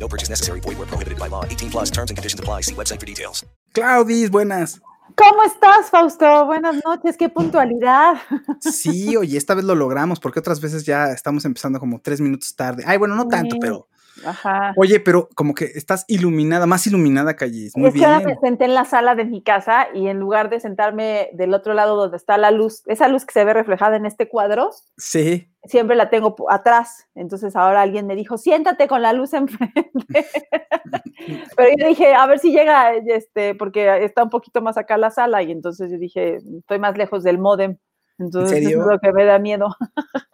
No purchase necessary. Void where prohibited by law. 18 plus terms and conditions apply. See website for details. Claudis, buenas. ¿Cómo estás, Fausto? Buenas noches, qué puntualidad. Sí, oye, esta vez lo logramos porque otras veces ya estamos empezando como tres minutos tarde. Ay, bueno, no tanto, Sí. pero. Ajá. Oye, pero como que estás iluminada, más iluminada, Callis. Muy es que ahora bien. me senté en la sala de mi casa y en lugar de sentarme del otro lado donde está la luz, esa luz que se ve reflejada en este cuadro, Sí. siempre la tengo atrás. Entonces ahora alguien me dijo, siéntate con la luz enfrente. Pero yo dije, a ver si llega, este, porque está un poquito más acá la sala y entonces yo dije, estoy más lejos del módem. Entonces serio? es lo que me da miedo.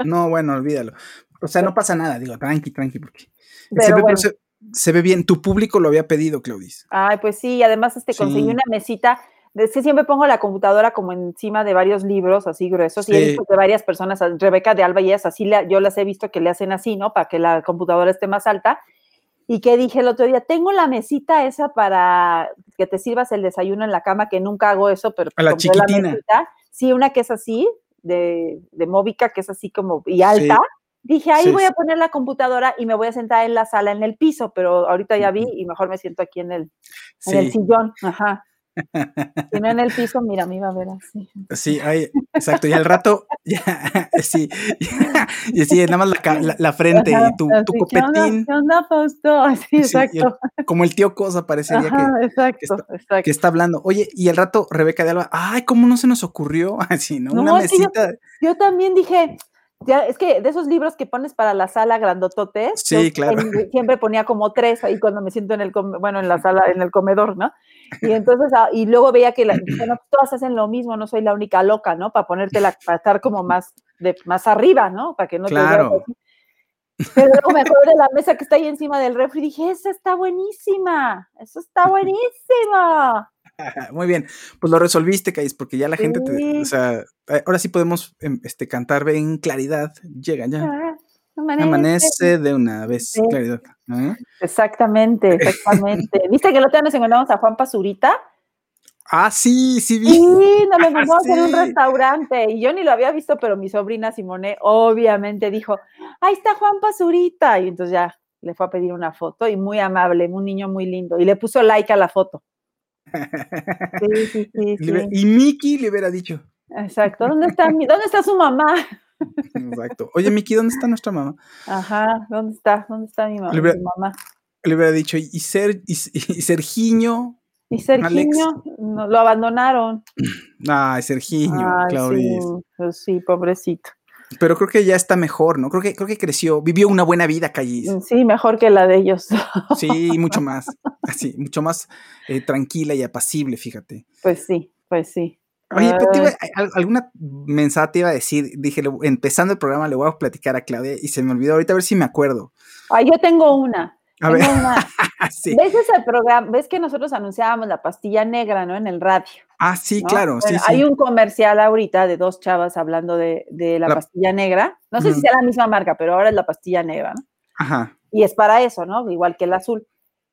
No, bueno, olvídalo. O sea, no pasa nada, digo, tranqui, tranqui, porque. Se, Pero ve, bueno. se, se ve bien. Tu público lo había pedido, Claudis. Ay, pues sí, además este, conseguí una mesita. Es que siempre pongo la computadora como encima de varios libros así gruesos y he visto que varias personas, Rebeca de Alba y ellas así, la- yo las he visto que le hacen así, ¿no? Para que la computadora esté más alta. Y que dije el otro día, tengo la mesita esa para que te sirvas el desayuno en la cama, que nunca hago eso, pero A la chiquitina. mesita. Sí, una que es así, de, de Móvica, que es así como, y alta. Dije, ahí Sí, voy a poner la computadora y me voy a sentar en la sala, en el piso, pero ahorita ya vi y mejor me siento aquí en el, en el sillón, ajá. Si no en el piso, mira, me iba a ver así. sí, ay, exacto. Y al rato, ya, sí, y sí, nada más la, la, la frente Ajá, y tu, tu así, ¿Qué onda, copetín. ¿Qué onda, Fausto? Así, Sí, el- exacto. como el tío Cosa parecería que, Ajá, exacto, está- exacto. que está hablando. Oye, y al rato Rebeca de Alba, ay, ¿cómo no se nos ocurrió? Así, ¿no? No, Una es que yo- mesita. Yo también dije, ya, es que de esos libros que pones para la sala grandototes, Sí, claro. en- siempre ponía como tres ahí cuando me siento en el, bueno, en la sala, en el comedor, ¿no? Y entonces, ah, y luego veía que la- bueno, todas hacen lo mismo, no soy la única loca, ¿no? Para ponértela, para estar como más, de, más arriba, ¿no? Para que no te veas Claro. así. Pero luego me acuerdo de la mesa que está ahí encima del refri y dije, esa está buenísima, eso está buenísima. Muy bien, pues lo resolviste, Cais, porque ya la gente, te- o sea, eh, ahora sí podemos em, este, cantar en claridad. Llega ya. Ah, Amanece de una vez, Sí. claridad. ¿eh? Exactamente, exactamente. ¿Viste que el otro día nos encontramos a Juan Pazurita? Ah, sí, sí vi. Sí, nos lo encontramos en un restaurante y yo ni lo había visto, pero mi sobrina Simone obviamente dijo, ahí está Juan Pazurita. Y entonces ya le fue a pedir una foto y muy amable, un niño muy lindo. Y le puso like a la foto. Sí, sí, sí, Le hubiera- sí. Y Miki le hubiera dicho. Exacto. ¿Dónde está, mi- ¿Dónde está su mamá? Exacto. Oye, Miki, ¿dónde está nuestra mamá? Ajá, ¿dónde está? ¿Dónde está mi mamá? Le hubiera- mamá? Le hubiera dicho, y, Ser, y, y Sergiño. Y Sergiño, no, lo abandonaron. Ay, Sergiño, Ay, sí, pues sí, pobrecito. Pero creo que ya está mejor, ¿no? Creo que, creo que creció, vivió una buena vida, Callis. Sí, mejor que la de ellos. Sí, mucho más. Así, mucho más eh, tranquila y apacible, fíjate. Pues sí, pues sí. Oye, pero te iba- alguna mensaje te iba a decir, dije, empezando el programa le voy a platicar a Claudia y se me olvidó, ahorita a ver si me acuerdo. ay, yo tengo una. A tengo ver, una. ah, sí. ¿Ves ese programa? ¿Ves que nosotros anunciábamos la pastilla negra, ¿no? En el radio. Ah, sí, ¿no? claro, sí, Bueno, sí. Hay un comercial ahorita de dos chavas hablando de, de la, La- pastilla negra. No sé si sea la misma marca, pero ahora es la pastilla negra, ¿no? Ajá. Y es para eso, ¿no? Igual que el azul.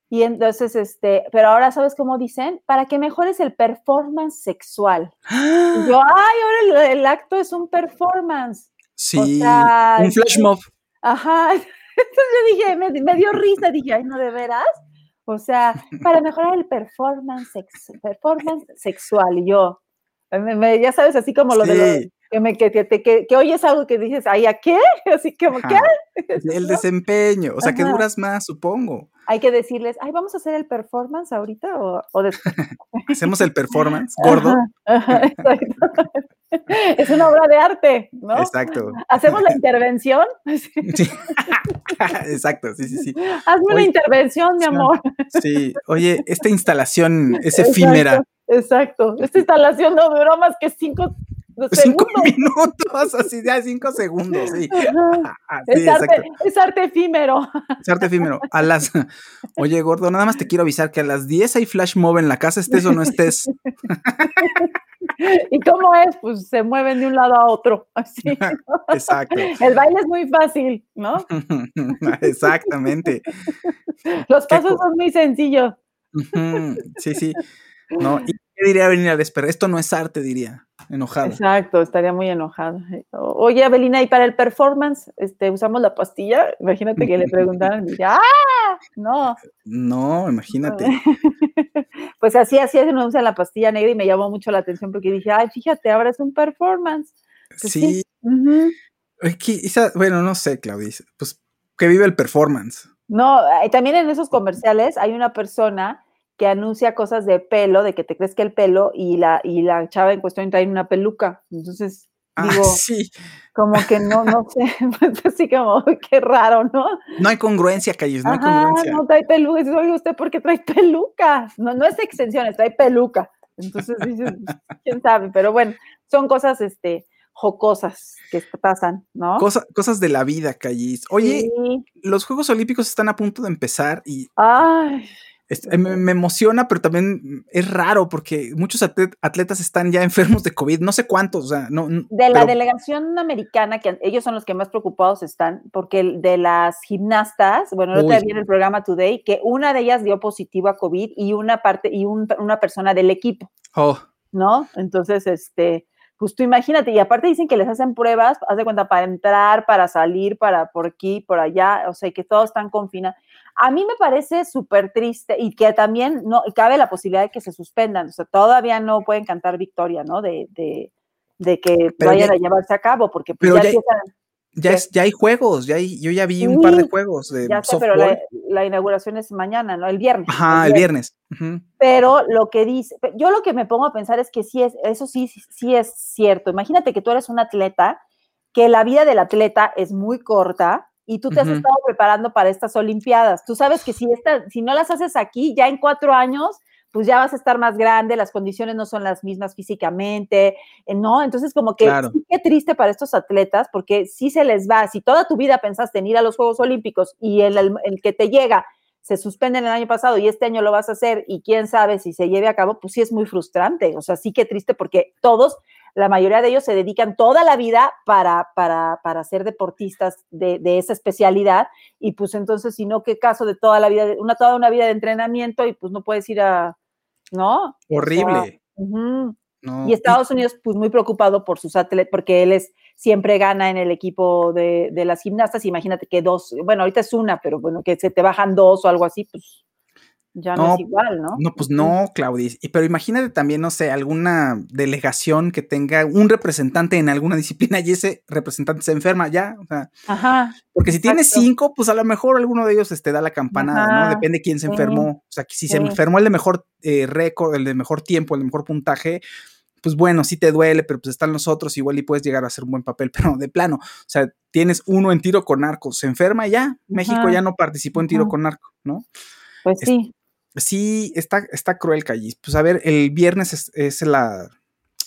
Y entonces, este, pero ahora, ¿sabes cómo dicen? Para que mejores el performance sexual. Yo, ay, ahora el, el acto es un performance. Sí, sea, un flash mob. Ajá. Entonces yo dije, me, me dio risa, dije, ay, no, de veras. O sea, para mejorar el performance, sex- performance sexual. Y yo, me- me- ya sabes, así como lo de lo- Sí. que, me, que, que, oyes algo que dices, ay, ¿a qué? Así como, ¿qué? El desempeño, o sea, que Ajá. duras más, supongo. Hay que decirles, ay, vamos a hacer el performance ahorita o, o después. Hacemos el performance gordo. Ajá, ajá, exacto. Es una obra de arte, ¿no? Exacto. Hacemos la intervención. Sí. Exacto, sí, sí, sí. Hazme una Oye, intervención, mi amor. Sí, oye, esta instalación es Exacto, efímera. Exacto. Esta instalación no duró más que cinco cinco minutos, así de cinco segundos, sí. es, arte, es, arte, efímero. Es arte efímero. A las, oye, gordo, nada más te quiero avisar que a las 10 hay flash mob en la casa, estés o no estés. ¿Y cómo es? Pues se mueven de un lado a otro. Así, Exacto. El baile es muy fácil, ¿no? Exactamente. Los pasos son muy sencillos. Sí, sí. No, ¿y qué diría Avelina Desper? Esto no es arte, diría, enojada. Exacto, estaría muy enojada. Oye, Avelina, ¿y para el performance este, usamos la pastilla? Imagínate que le preguntaran ¡ah! No. No, imagínate. pues así, así es, uno usa la pastilla negra y me llamó mucho la atención porque dije, ay, fíjate, ahora es un performance. Pues sí. bueno, no sé, Claudia, pues que vive el performance. No, también en esos comerciales hay una persona que anuncia cosas de pelo, de que te crezca el pelo y la, y la chava en cuestión trae una peluca. Entonces, ah, digo, sí. como que no, no sé, pues así como, qué raro, ¿no? No hay congruencia, Calles, no hay congruencia. no trae peluca. Dices, oye, ¿usted por qué trae peluca? No, no es extensiones, trae peluca. Entonces dices, quién sabe, pero bueno, son cosas, este, jocosas que pasan, ¿no? cosas de la vida, Callis. Oye, los Juegos Olímpicos están a punto de empezar y Ay. Me, emociona, pero también es raro porque muchos atletas están ya enfermos de COVID, no sé cuántos, o sea, no. De la delegación americana, que ellos son los que más preocupados están, porque de las gimnastas, bueno, no te vi en el programa Today, que una de ellas dio positivo a COVID y una parte, y una persona del equipo. Oh. ¿No? Entonces, este, pues tú imagínate, y aparte dicen que les hacen pruebas, haz de cuenta, para entrar, para salir, para por aquí, por allá, o sea, que todos están confinados. A mí me parece súper triste y que también no cabe la posibilidad de que se suspendan, o sea, todavía no pueden cantar victoria, ¿no? De, de, de que vayan a llevarse a cabo, porque pues, ya, empiezan ya, es, ya hay juegos, ya hay, yo ya vi un par de juegos de ya sé, pero la, inauguración es mañana, ¿no? El viernes. Ajá, el viernes. Pero lo que dice, yo lo que me pongo a pensar es que sí es, eso sí, sí es cierto. Imagínate que tú eres un atleta, que la vida del atleta es muy corta y tú te has estado preparando para estas Olimpiadas. Tú sabes que si, esta, si no las haces aquí, ya en cuatro años pues ya vas a estar más grande, las condiciones no son las mismas físicamente, eh, ¿no? Entonces, como que sí, qué triste para estos atletas, porque si se les va, si toda tu vida pensaste en ir a los Juegos Olímpicos y el, el, que te llega se suspende el año pasado y este año lo vas a hacer y quién sabe si se lleve a cabo, pues sí es muy frustrante, o sea, sí que triste porque todos, la mayoría de ellos se dedican toda la vida para, para, para ser deportistas de, de, esa especialidad y pues entonces, si no, qué caso de toda la vida, una, toda una vida de entrenamiento y pues no puedes ir a, ¿no? Horrible. Y Estados Unidos, pues muy preocupado por sus atletas, porque él es, siempre gana en el equipo de, de, las gimnastas. Imagínate que dos, bueno, ahorita es una, pero bueno, que se te bajan dos o algo así, pues ya no, es igual, ¿no? No, pues no, Claudis. Pero imagínate también, no sé, alguna delegación que tenga un representante en alguna disciplina y ese representante se enferma ya. O sea, Ajá. Porque si tienes cinco, pues a lo mejor alguno de ellos te este, da la campanada, ¿no? Depende quién se enfermó. O sea, que si se enfermó el de mejor eh, récord, el de mejor tiempo, el de mejor puntaje, pues bueno, sí te duele, pero pues están los otros, igual y puedes llegar a hacer un buen papel, pero de plano, o sea, tienes uno en tiro con arco, se enferma ya, México ya no participó en tiro con arco, ¿no? Pues sí sí, está, está cruel, Callis. Pues a ver, el viernes es, la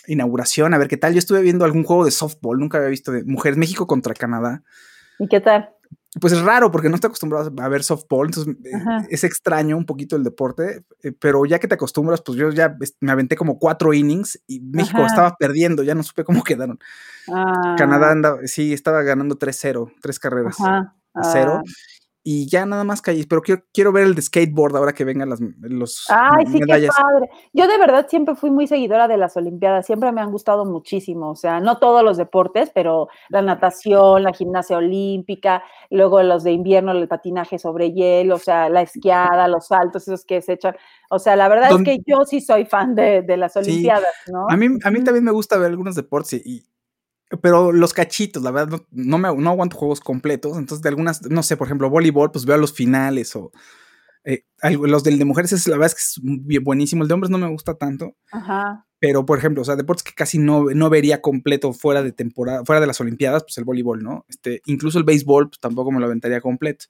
inauguración, a ver qué tal. Yo estuve viendo algún juego de softball, nunca había visto de Mujeres México contra Canadá. ¿Y qué tal? Pues es raro porque no estoy acostumbrado a ver softball, entonces eh, es extraño un poquito el deporte, eh, pero ya que te acostumbras, pues yo ya me aventé como cuatro innings y México estaba perdiendo, ya no supe cómo quedaron. Canadá ah. andaba, sí, estaba ganando 3-0, tres carreras a cero. Y ya nada más calles, pero quiero, quiero ver el de skateboard ahora que vengan las los Ay, sí, qué padre. Yo de verdad siempre fui muy seguidora de las Olimpiadas, siempre me han gustado muchísimo, o sea, no todos los deportes, pero la natación, la gimnasia olímpica, luego los de invierno, el patinaje sobre hielo, o sea, la esquiada, los saltos, esos que se echan. O sea, la verdad es que yo sí soy fan de, las Olimpiadas, ¿no? A mí, a mí también me gusta ver algunos deportes y, pero los cachitos, la verdad, no, me, no aguanto juegos completos. Entonces, de algunas, no sé, por ejemplo, voleibol, pues veo los finales o eh, los del de mujeres, es, la verdad es que es buenísimo. El de hombres no me gusta tanto. Ajá. Pero, por ejemplo, o sea, deportes que casi no, no vería completo fuera de temporada, fuera de las Olimpiadas, pues el voleibol, ¿no? Este, incluso el béisbol, pues tampoco me lo aventaría completo.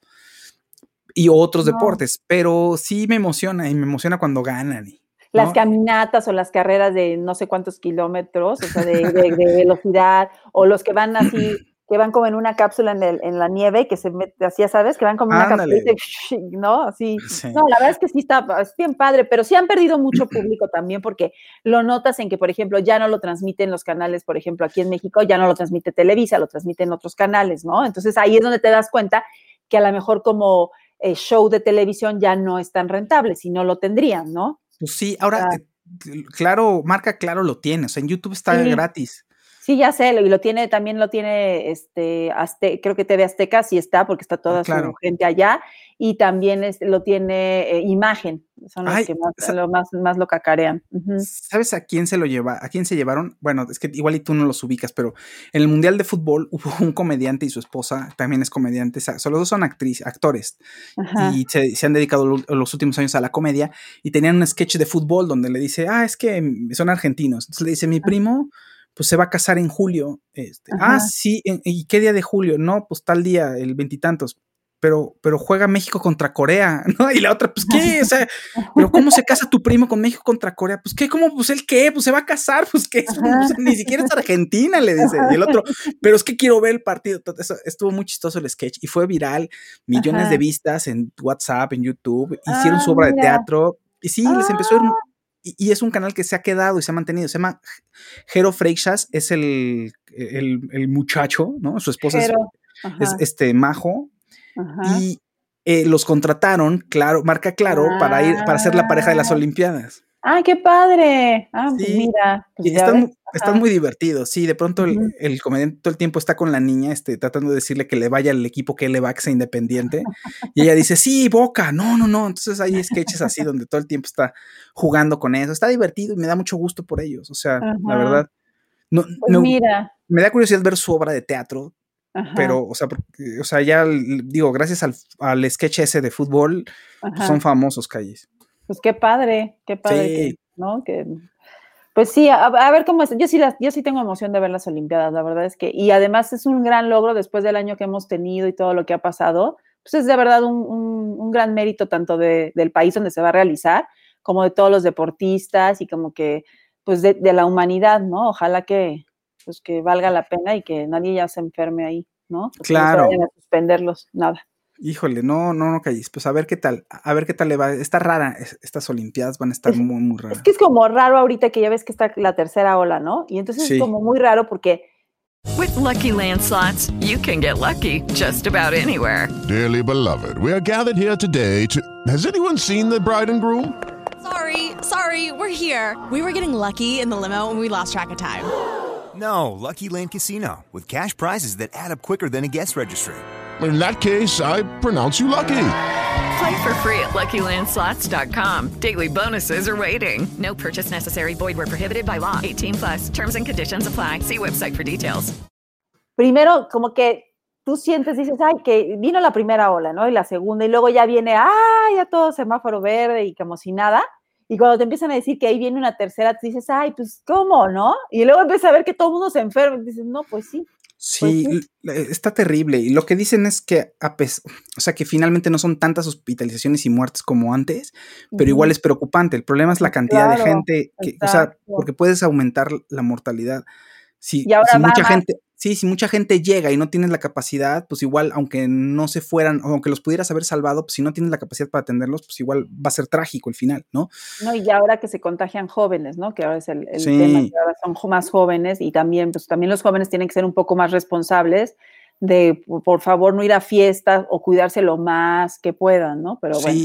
Y otros deportes, pero sí me emociona y me emociona cuando ganan. Las caminatas o las carreras de no sé cuántos kilómetros, o sea, de, velocidad, o los que van así, que van como en una cápsula en, el, en la nieve, que se mete, así ya sabes, que van como en una cápsula, ¿no? Así. No, la verdad es que sí está es bien padre, pero sí han perdido mucho público también, porque lo notas en que, por ejemplo, ya no lo transmiten los canales, por ejemplo, aquí en México, ya no lo transmite Televisa, lo transmiten otros canales, ¿no? Entonces ahí es donde te das cuenta que a lo mejor como eh, show de televisión ya no es tan rentable, si no lo tendrían, ¿no? Pues sí, ahora, eh, claro, marca claro lo tiene, o sea, en YouTube está gratis. Sí, ya sé, y lo tiene, también lo tiene, este, creo que TV Azteca sí está, porque está ah, toda su gente allá, y también lo tiene eh, Imagen, son los que más lo, más, más, lo cacarean. ¿Sabes a quién se lo lleva, a quién se llevaron? Bueno, es que igual y tú no los ubicas, pero en el Mundial de Fútbol hubo un comediante y su esposa también es comediante, o sea, los dos son actrices, actores, y se, se, han dedicado los últimos años a la comedia, y tenían un sketch de fútbol donde le dice, ah, es que son argentinos, entonces le dice, mi primo pues se va a casar en julio. Este, ah, sí, ¿y qué día de julio? No, pues tal día, el veintitantos. Pero, pero juega México contra Corea, ¿no? Y la otra, pues qué, o sea, pero ¿cómo se casa tu primo con México contra Corea? Pues qué, ¿cómo? Pues él qué, pues se va a casar, pues qué, pues, ni siquiera es Argentina, le dice. Y el otro, pero es que quiero ver el partido. Estuvo muy chistoso el sketch y fue viral, millones de vistas en WhatsApp, en YouTube, hicieron su ah, obra de teatro. Y sí, les empezó a ir y, es un canal que se ha quedado y se ha mantenido. Se llama Jero Freixas, es el, el, muchacho, ¿no? Su esposa es, este Majo. Y eh, los contrataron, claro, marca claro, para ir, para ser la pareja de las ah. Olimpiadas. ¡Ay, qué padre! Ah, pues mira. Pues están, muy divertidos. Sí, de pronto el, comediante todo el tiempo está con la niña, este, tratando de decirle que le vaya al equipo que le va, que sea independiente. y ella dice, sí, Boca, no, no, no. Entonces hay sketches así donde todo el tiempo está jugando con eso. Está divertido y me da mucho gusto por ellos. O sea, la verdad. No, pues mira. Me da curiosidad ver su obra de teatro. Pero, o sea, o sea, ya digo, gracias al, al sketch ese de fútbol, pues son famosos calles. Pues qué padre, qué padre, ¿no? Que, pues sí, a, ver cómo es. Yo sí, yo sí tengo emoción de ver las Olimpiadas, la verdad es que, y además es un gran logro después del año que hemos tenido y todo lo que ha pasado, pues es de verdad un, gran mérito tanto del país donde se va a realizar, como de todos los deportistas y como que, pues de, la humanidad, ¿no? Ojalá que, pues que valga la pena y que nadie ya se enferme ahí, ¿no? claro. no a suspenderlos, nada. Híjole, no, no, no calles. Pues a ver qué tal, a ver qué tal le va. Está rara, estas Olimpiadas van a estar muy, muy raras. Es que es como raro ahorita que ya ves que está la tercera ola, ¿no? Y entonces es como muy raro porque. With lucky landslots, you can get lucky just about anywhere. Dearly beloved, we are gathered here today to. Has anyone seen the bride and groom? Sorry, sorry, we're here. We were getting lucky in the limo and we lost track of time. No, Lucky Land Casino, with cash prizes that add up quicker than a guest registry in that case, I pronounce you lucky. Play for free at LuckyLandSlots.com. Daily bonuses are waiting. No purchase necessary. Void were prohibited by law. 18 plus. Terms and conditions apply. See website for details. Primero, como que tú sientes, dices, ay, que vino la primera ola, ¿no? Y la segunda, y luego ya viene, ay, ya todo semáforo verde y como si nada. Y cuando te empiezan a decir que ahí viene una tercera, tú dices, ay, pues, ¿cómo, no? Y luego empiezas a ver que todo el mundo se enferma. Y dices, no, pues sí. Sí, pues está terrible. Y lo que dicen es que, a o sea, que finalmente no son tantas hospitalizaciones y muertes como antes, pero igual es preocupante. El problema es la cantidad de gente, que, o sea, porque puedes aumentar la mortalidad. Si, si mucha gente, Sí, si mucha gente llega y no tienes la capacidad, pues igual, aunque no se fueran, aunque los pudieras haber salvado, pues si no tienes la capacidad para atenderlos, pues igual va a ser trágico el final, ¿no? No, y ahora que se contagian jóvenes, ¿no? Que ahora es el, tema, que ahora son más jóvenes y también, pues también los jóvenes tienen que ser un poco más responsables de, por favor, no ir a fiestas o cuidarse lo más que puedan, ¿no? Pero bueno,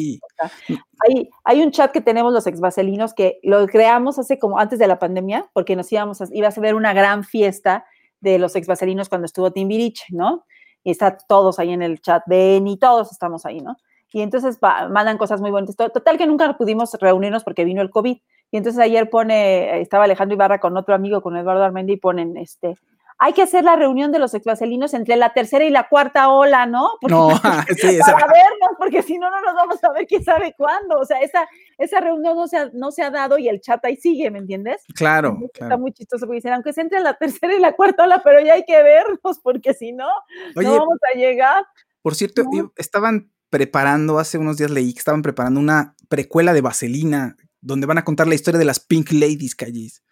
hay, hay un chat que tenemos los exvaselinos que lo creamos hace como antes de la pandemia, porque nos íbamos a, iba a ver una gran fiesta de los exvaselinos cuando estuvo Timbiriche, ¿no? Y está todos ahí en el chat, ven y todos estamos ahí, ¿no? Y entonces mandan cosas muy bonitas. Total que nunca pudimos reunirnos porque vino el COVID. Y entonces ayer pone, estaba Alejandro Ibarra con otro amigo, con Eduardo Armendi, y ponen, este, hay que hacer la reunión de los exvaselinos entre la tercera y la cuarta ola, ¿no? no, sí, para vernos, porque si no, no nos vamos a ver quién sabe cuándo. O sea, esa, esa reunión no se, ha, no se ha dado y el chat ahí sigue, ¿me entiendes? Claro. Está muy chistoso porque dicen, aunque se entre la tercera y la cuarta ola, pero ya hay que vernos, porque si no, no vamos a llegar. Por cierto, estaban preparando, hace unos días leí que estaban preparando una precuela de Vaselina donde van a contar la historia de las Pink Ladies, Callis.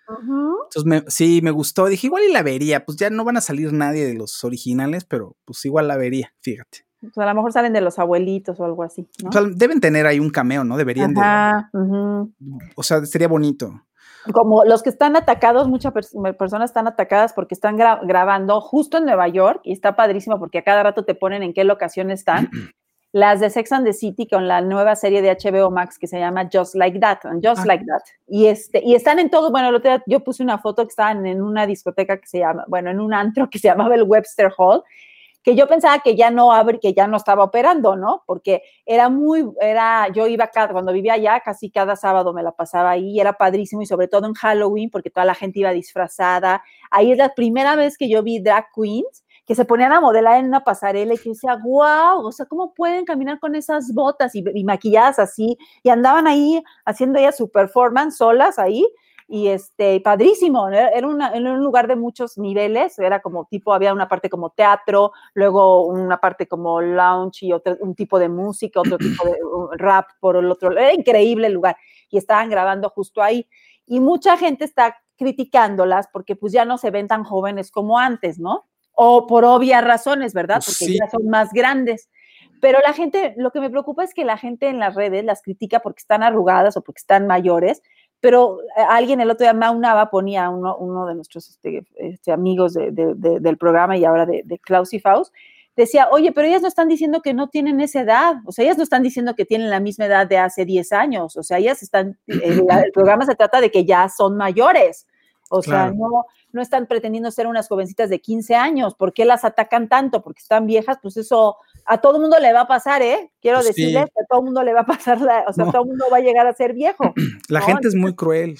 Entonces, sí, me gustó. Dije, igual y la vería. Pues ya no van a salir nadie de los originales, pero pues igual la vería, fíjate. Pues a lo mejor salen de los abuelitos o algo así. O sea, deben tener ahí un cameo, ¿no? Deberían de. O sea, sería bonito. Como los que están atacados, muchas personas están atacadas porque están grabando justo en Nueva York y está padrísimo porque a cada rato te ponen en qué locación están. las de Sex and the City con la nueva serie de HBO Max que se llama Just Like That, Just ah. Like That. Y, este, y están en todo, bueno, el otro día yo puse una foto que estaban en una discoteca que se llama, bueno, en un antro que se llamaba el Webster Hall, que yo pensaba que ya no abre, que ya no estaba operando, ¿no? Porque era muy, era, yo iba cada, cuando vivía allá, casi cada sábado me la pasaba ahí, y era padrísimo, y sobre todo en Halloween, porque toda la gente iba disfrazada. Ahí es la primera vez que yo vi drag queens, que se ponían a modelar en una pasarela y que decía, wow, o sea, ¿cómo pueden caminar con esas botas y, maquilladas así? Y andaban ahí haciendo ellas su performance solas ahí y este, padrísimo, era en un lugar de muchos niveles, era como tipo, había una parte como teatro, luego una parte como lounge y otro, un tipo de música, otro tipo de rap por el otro, era increíble el lugar y estaban grabando justo ahí y mucha gente está criticándolas porque pues ya no se ven tan jóvenes como antes, ¿no? O por obvias razones, ¿verdad? Porque ya son más grandes. Pero la gente, lo que me preocupa es que la gente en las redes las critica porque están arrugadas o porque están mayores, pero eh, alguien el otro día, Maunaba, ponía uno, uno de nuestros este, este, amigos del programa y ahora de, de Klaus y Faust, decía, oye, pero ellas no están diciendo que no tienen esa edad, o sea, ellas no están diciendo que tienen la misma edad de hace 10 años, o sea, ellas están, el, el programa se trata de que ya son mayores, o sea, no, no están pretendiendo ser unas jovencitas de 15 años. ¿Por qué las atacan tanto? Porque están viejas, pues eso a todo mundo le va a pasar, ¿eh? Quiero pues decirles que a todo mundo le va a pasar, o sea, todo mundo va a llegar a ser viejo. La gente es muy cruel,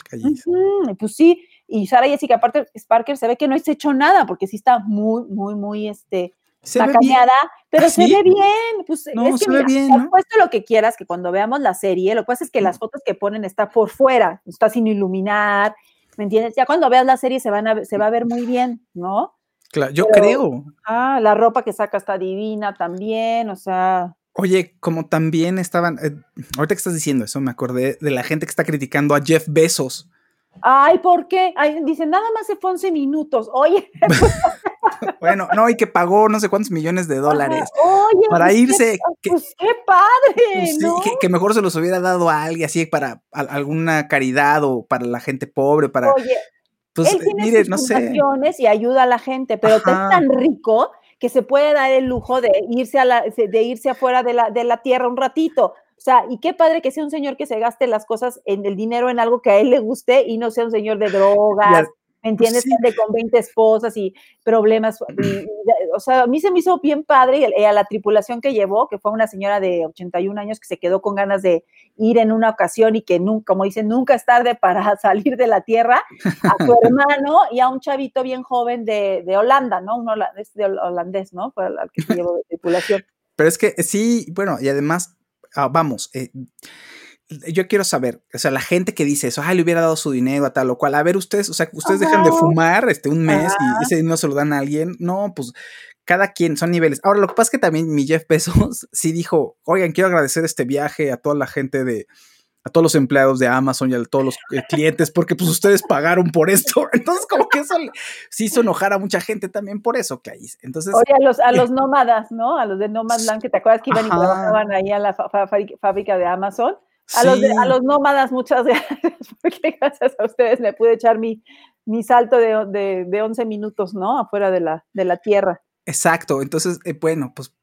Pues sí, y Sara Jessica aparte Sparker se ve que no ha hecho nada, porque sí está muy, muy, muy, este, se pero ¿Ah, se ve bien. Pues es que se ve bien, puesto lo que quieras, que cuando veamos la serie, lo que pasa es que las fotos que ponen está por fuera, está sin iluminar, ¿me entiendes? Ya cuando veas la serie se, van a, se va a ver muy bien, ¿no? Claro, yo creo. Ah, la ropa que saca está divina también, o sea. Oye, como también estaban, eh, ahorita que estás diciendo eso, me acordé de la gente que está criticando a Jeff Bezos Ay, ¿por qué? Ay, dicen, nada más se fue 11 minutos. Oye. bueno, no, y que pagó no sé cuántos millones de dólares Oye, para pues irse. Qué, pues qué padre. Pues ¿no? que, mejor se los hubiera dado a alguien así para alguna caridad o para la gente pobre, para. Oye, pues, él tiene mire, no sé. y ayuda a la gente, pero es tan rico que se puede dar el lujo de irse a la, de irse afuera de la, de la tierra un ratito. O sea, y qué padre que sea un señor que se gaste las cosas en el dinero en algo que a él le guste y no sea un señor de drogas, ¿me entiendes? Que ande con 20 esposas y problemas. o sea, a mí se me hizo bien padre y a la tripulación que llevó, que fue una señora de 81 años que se quedó con ganas de ir en una ocasión y que, nunca, como dicen, nunca es tarde para salir de la tierra, a su hermano y a un chavito bien joven de, Holanda, ¿no? Un holandés, de holandés, ¿no? Fue al que se llevó de tripulación. Pero es que sí, bueno, y además Ah, vamos, eh, yo quiero saber, o sea, la gente que dice eso, ah, le hubiera dado su dinero a tal o cual, a ver ustedes, o sea, ustedes dejan de fumar este, un mes y ese dinero se lo dan a alguien, no, pues cada quien, son niveles. Ahora, lo que pasa es que también mi Jeff Bezos sí dijo, oigan, quiero agradecer este viaje a toda la gente de, a todos los empleados de Amazon y a todos los eh, clientes, porque pues ustedes pagaron por esto. Entonces, como que eso sí hizo enojar a mucha gente también por eso, que ahí. Entonces. Oye, a los, a los nómadas, ¿no? A los de Nomadland, que te acuerdas que iban y trabajaban ahí a la fábrica de Amazon. A, los a los nómadas, muchas gracias, porque gracias a ustedes me pude echar mi, mi salto de, de, de 11 minutos, ¿no? Afuera de la, de la tierra. Exacto. Entonces, eh, bueno, pues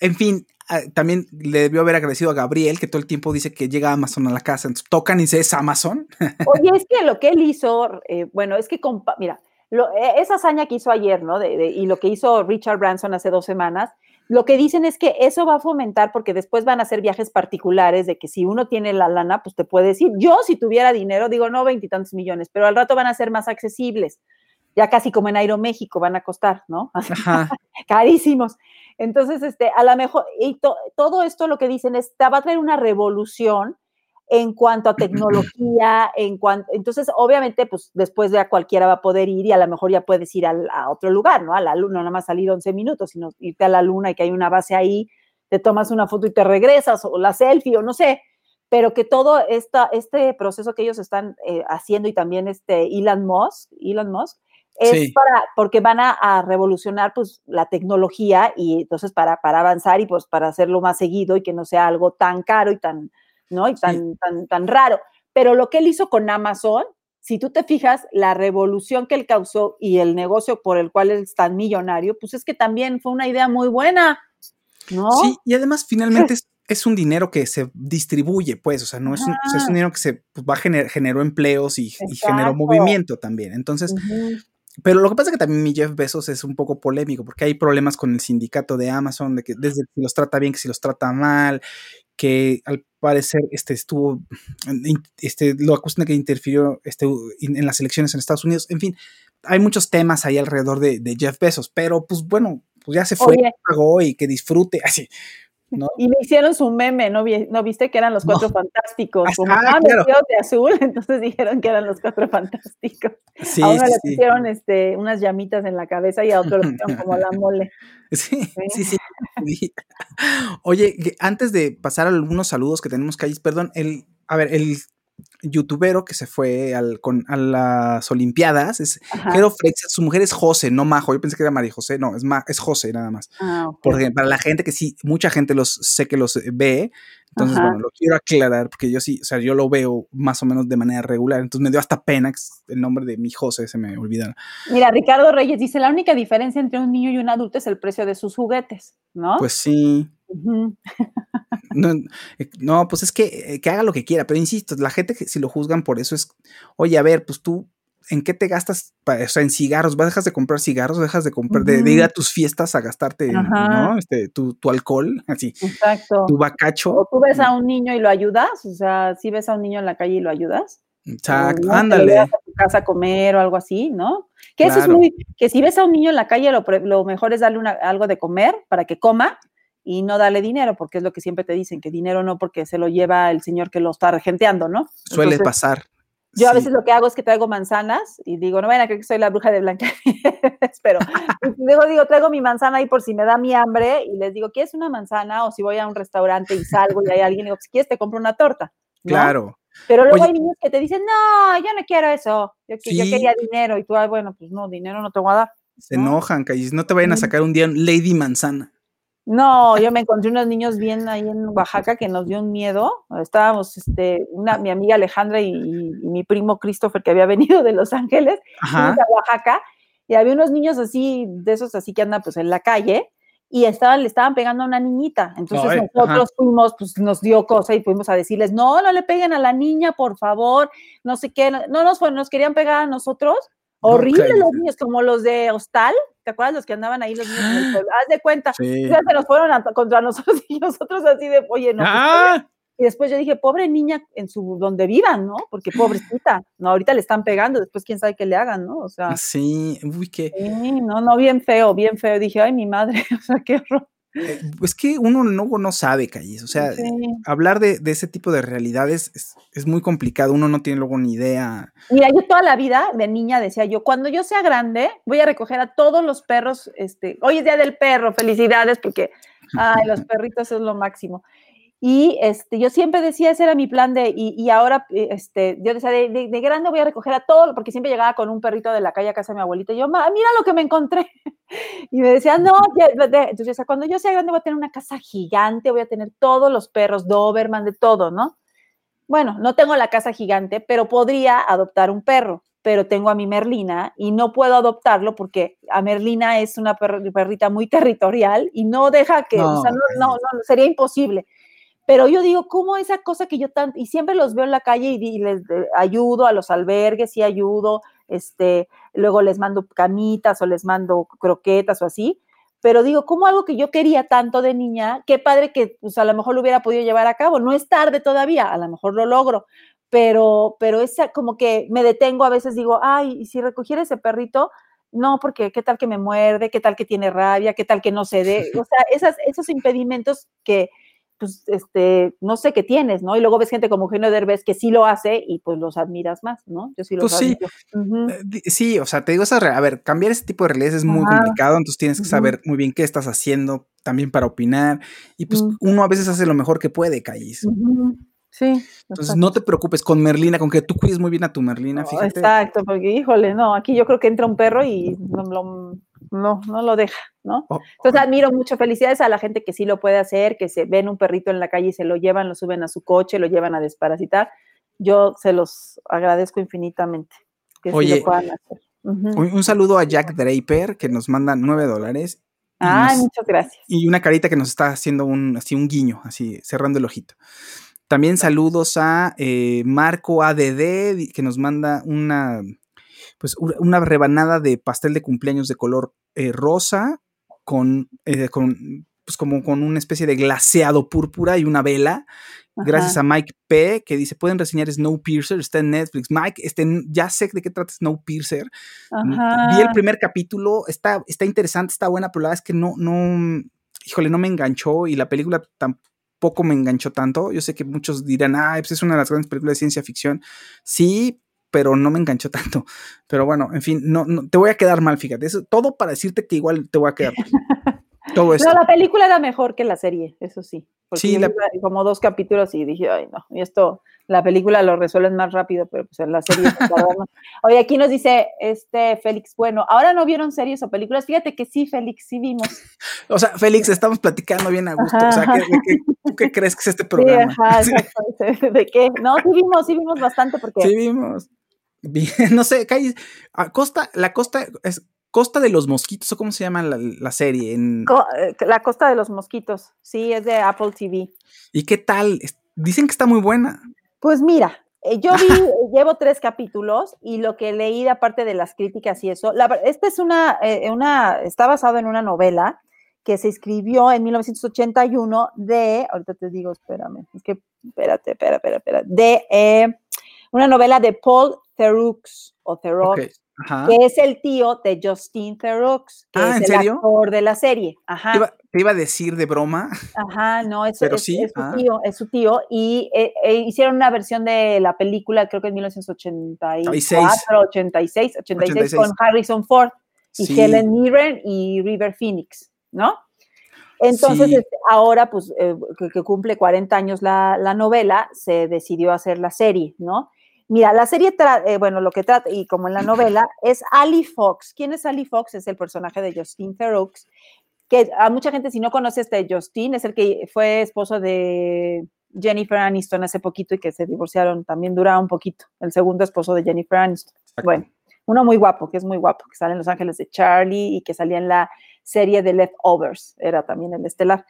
en fin, ah, también le debió haber agradecido a Gabriel, que todo el tiempo dice que llega Amazon a la casa. Entonces tocan y dice, ¿es Amazon? Oye, es que lo que él hizo, eh, bueno, es que, mira, e, esa hazaña que hizo ayer, ¿no? y lo que hizo Richard Branson hace dos semanas, lo que dicen es que eso va a fomentar porque después van a hacer viajes particulares de que si uno tiene la lana, pues te puede decir, yo si tuviera dinero, digo, no veintitantos millones, pero al rato van a ser más accesibles. Ya casi como en Aeroméxico van a costar, ¿no? Carísimos. Entonces, este, a lo mejor, y todo esto lo que dicen es, va a traer una revolución en cuanto a tecnología, en cuanto, entonces, obviamente, pues después ya cualquiera va a poder ir y a lo mejor ya puedes ir a otro lugar, ¿no? A la luna, no nada más salir 11 minutos, sino irte a la luna y que hay una base ahí, te tomas una foto y te regresas, o la selfie, o no sé, pero que todo esta, este proceso que ellos están eh, haciendo y también este Elon Musk, Elon Musk, es para, porque van a, revolucionar pues la tecnología y entonces para, para avanzar y pues para hacerlo más seguido y que no sea algo tan caro y tan, ¿no? Y tan, tan, tan raro. Pero lo que él hizo con Amazon, si tú te fijas, la revolución que él causó y el negocio por el cual él es tan millonario, pues es que también fue una idea muy buena, ¿no? Sí, y además finalmente es, un dinero que se distribuye, pues, o sea, no es un, es un dinero que se pues, va a generó empleos y, generó movimiento también. Entonces, pero lo que pasa es que también mi Jeff Bezos es un poco polémico porque hay problemas con el sindicato de Amazon, de que desde si los trata bien, que si los trata mal, que al parecer este estuvo, este, lo acusan de que interfirió este, en las elecciones en Estados Unidos. En fin, hay muchos temas ahí alrededor de, Jeff Bezos, pero pues bueno, pues ya se fue, pagó y que disfrute, así. Y me hicieron su meme, ¿no, ¿no viste que eran los cuatro fantásticos? Ah, como ah, de azul, entonces dijeron que eran los cuatro fantásticos. Sí, a uno le pusieron este, unas llamitas en la cabeza y a otro le pusieron como la mole. Sí, sí, sí, Oye, antes de pasar a algunos saludos que tenemos que perdón, el, a ver, el youtubero que se fue al, con, a las Olimpiadas. Es Jero su mujer es José, no Majo. Yo pensé que era María José, no, es, Ma, es José nada más. Ah, porque para la gente que sí, mucha gente los sé que los ve. Entonces, bueno, lo quiero aclarar porque yo sí, o sea, yo lo veo más o menos de manera regular. Entonces me dio hasta pena que el nombre de mi José se me olvidara. Mira, Ricardo Reyes dice: la única diferencia entre un niño y un adulto es el precio de sus juguetes, ¿no? Pues sí. No, eh, no, pues es que, eh, que haga lo que quiera, pero insisto, la gente que si lo juzgan por eso es, oye, a ver, pues tú, ¿en qué te gastas? o sea, en cigarros, ¿vas dejas de comprar cigarros? ¿Dejas de comprar, de, ir a tus fiestas a gastarte, ¿no? Este, tu, tu, alcohol, así. Exacto. Tu bacacho. O tú ves a un niño y lo ayudas, o sea, si ves a un niño en la calle y lo ayudas. Exacto, ándale. a tu casa a comer o algo así, ¿no? Que eso es muy, que si ves a un niño en la calle, lo, lo mejor es darle una, algo de comer para que coma y no darle dinero, porque es lo que siempre te dicen, que dinero no porque se lo lleva el señor que lo está regenteando, ¿no? Suele pasar. Yo a veces lo que hago es que traigo manzanas y digo, no vayan a creer que soy la bruja de Blanca, pero luego digo, traigo mi manzana ahí por si me da mi hambre y les digo, ¿quieres una manzana? O si voy a un restaurante y salgo y hay alguien, digo, si quieres te compro una torta. Claro. Pero luego hay niños que te dicen, no, yo no quiero eso, yo, yo quería dinero y tú, bueno, pues no, dinero no te voy a dar. Se enojan, Callis, no te vayan a sacar un día Lady Manzana. No, yo me encontré unos niños bien ahí en Oaxaca que nos dio un miedo. Estábamos, este, una, mi amiga Alejandra y, mi primo Christopher, que había venido de Los Ángeles, a Oaxaca, y había unos niños así, de esos así que andan pues en la calle, y estaban, le estaban pegando a una niñita. Entonces nosotros fuimos, pues nos dio cosa y fuimos a decirles, no, no le peguen a la niña, por favor, no sé qué, no nos, nos querían pegar a nosotros. Horrible los niños, como los de Hostal, ¿te acuerdas los que andaban ahí los niños en el pueblo? Haz de cuenta, ya se nos fueron contra nosotros y nosotros así de, oye, no. Pues, ¡Ah! y después yo dije, pobre niña en su donde vivan, ¿no? Porque pobrecita, no, ahorita le están pegando, después quién sabe qué le hagan, ¿no? O sea. Sí, uy, qué. Sí, no, no, bien feo, bien feo. Dije, ay, mi madre, o sea, qué horror. Eh, es que uno no, no sabe, Callis. O sea, hablar de, ese tipo de realidades es, muy complicado. Uno no tiene luego ni idea. Mira, yo toda la vida de niña decía yo, cuando yo sea grande, voy a recoger a todos los perros. Este, hoy es día del perro, felicidades, porque ay, los perritos es lo máximo. Y este, yo siempre decía, ese era mi plan de, y, ahora, eh, este, yo decía, de, grande voy a recoger a todo, porque siempre llegaba con un perrito de la calle a casa de mi abuelita, y yo, mira lo que me encontré. Y me decía, no, entonces, cuando yo sea grande voy a tener una casa gigante, voy a tener todos los perros, Doberman, de todo, ¿no? Bueno, no tengo la casa gigante, pero podría adoptar un perro, pero tengo a mi Merlina y no puedo adoptarlo porque a Merlina es una perrita muy territorial y no deja que, o sea, no, no, no, sería imposible. Pero yo digo, ¿cómo esa cosa que yo tanto, y siempre los veo en la calle y, les ayudo a los albergues y ayudo, este, luego les mando camitas o les mando croquetas o así, pero digo, ¿cómo algo que yo quería tanto de niña, qué padre que pues a lo mejor lo hubiera podido llevar a cabo, no es tarde todavía, a lo mejor lo logro, pero, pero es como que me detengo a veces, digo, ay, y si recogiera ese perrito, no, porque qué tal que me muerde, qué tal que tiene rabia, qué tal que no se dé, o sea, esas, esos impedimentos que, pues, este, no sé qué tienes, ¿no? Y luego ves gente como Eugenio Derbez que sí lo hace y pues los admiras más, ¿no? Yo sí los pues sí. Eh, sí, o sea, te digo, esa, a ver, cambiar ese tipo de realidades es muy complicado, entonces tienes que saber muy bien qué estás haciendo también para opinar y pues uno a veces hace lo mejor que puede, Callis. Sí. Entonces no te preocupes con Merlina, con que tú cuides muy bien a tu Merlina, fíjate. Exacto, porque híjole, no, aquí yo creo que entra un perro y no lo, no, no lo deja, ¿no? Oh, Entonces admiro mucho, felicidades a la gente que sí lo puede hacer, que se ven un perrito en la calle y se lo llevan, lo suben a su coche, lo llevan a desparasitar. Yo se los agradezco infinitamente que sí Oye, lo puedan hacer. Un, un saludo a Jack Draper, que nos manda nueve dólares. nos- muchas gracias. y una carita que nos está haciendo un, así un guiño, así cerrando el ojito. También saludos a eh, Marco ADD, que nos manda una, pues, una rebanada de pastel de cumpleaños de color eh, rosa con, eh, con, pues, como con una especie de glaseado púrpura y una vela. Gracias Ajá. a Mike P, que dice, pueden reseñar Snowpiercer, está en Netflix. Mike, este, ya sé de qué trata Snowpiercer. Mm, Vi el Ajá. primer capítulo, está, está interesante, está buena, pero la verdad es que no, no, híjole, no me enganchó y la película tampoco me enganchó tanto. Yo sé que muchos dirán, ah, pues es una de las grandes películas de ciencia ficción. Sí, pero no me enganchó tanto. Pero bueno, en fin, no, no te voy a quedar mal, fíjate. Eso, todo para decirte que igual te voy a quedar mal. Todo esto. No, la película era mejor que la serie, eso sí. Porque Sí, la- como dos capítulos y dije, ay, no, y esto, la película lo resuelven más rápido, pero pues en la serie. Oye, aquí nos dice este Félix, bueno, ahora no vieron series o películas. Fíjate que sí, Félix, sí vimos. O sea, Félix, estamos platicando bien a gusto. O sea, Ajá. ¿qué, ¿tú qué crees que es este Sí, programa? ajá, Sí. exacto. ¿De qué? No, sí vimos, sí vimos bastante porque Sí, vimos. Bien, no sé, calle, a costa, la costa es Costa de los Mosquitos, o cómo se llama la, la serie. En, eh, La Costa de los Mosquitos, sí, es de Apple TV. ¿Y qué tal? Dicen que está muy buena. Pues mira, eh, yo vi, eh, llevo tres capítulos y lo que leí, aparte de las críticas y eso, la, esta es una, eh, una, está basado en una novela que se escribió en 1981 de, ahorita te digo, espérame, es que, espérate, espera, espera, espera, de eh, una novela de Paul Theroux, o Theroux, que es el tío de Justin Theroux, que Ah, es ¿en el serio? actor de la serie. Ajá. Te iba, te iba a decir de broma. Ajá, no, es, Pero es- sí, es su ah. tío, es su tío, y eh, eh, hicieron una versión de la película, creo que en 1984, 86, 86, 86. con Harrison Ford y Sí. Helen Mirren y River Phoenix, ¿no? Entonces, Sí. este, ahora, pues, eh, que, que cumple 40 años la, la novela, se decidió hacer la serie, ¿no? Mira, la serie, tra- eh, bueno, lo que trata, y como en la novela, es Ali Fox. ¿Quién es Ali Fox? Es el personaje de Justin Theroux, que a mucha gente, si no conoce este Justin, es el que fue esposo de Jennifer Aniston hace poquito y que se divorciaron, también dura un poquito, el segundo esposo de Jennifer Aniston. Bueno, uno muy guapo, que es muy guapo, que sale en Los Ángeles de Charlie y que salía en la serie de Leftovers, era también el estelar.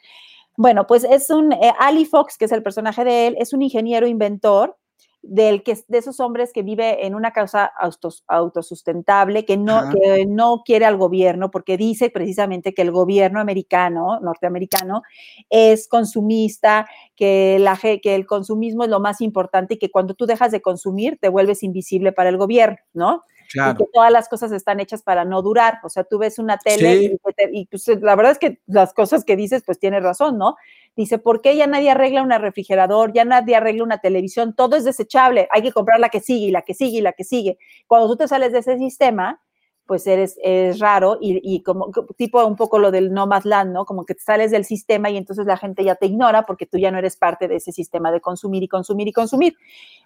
Bueno, pues es un, eh, Ali Fox, que es el personaje de él, es un ingeniero inventor del que, de esos hombres que vive en una causa autos- autosustentable, que no, Ajá. que no quiere al gobierno, porque dice precisamente que el gobierno americano, norteamericano, es consumista, que, la, que el consumismo es lo más importante y que cuando tú dejas de consumir te vuelves invisible para el gobierno, ¿no? y Claro. que todas las cosas están hechas para no durar. O sea, tú ves una tele Sí. y, y, pues, la verdad es que las cosas que dices, pues tiene razón, ¿no? Dice, ¿por qué ya nadie arregla un refrigerador? Ya nadie arregla una televisión, todo es desechable, hay que comprar la que sigue y la que sigue y la que sigue. Cuando tú te sales de ese sistema, pues eres, eres raro y, y como tipo un poco lo del no más land, ¿no? Como que te sales del sistema y entonces la gente ya te ignora porque tú ya no eres parte de ese sistema de consumir y consumir y consumir.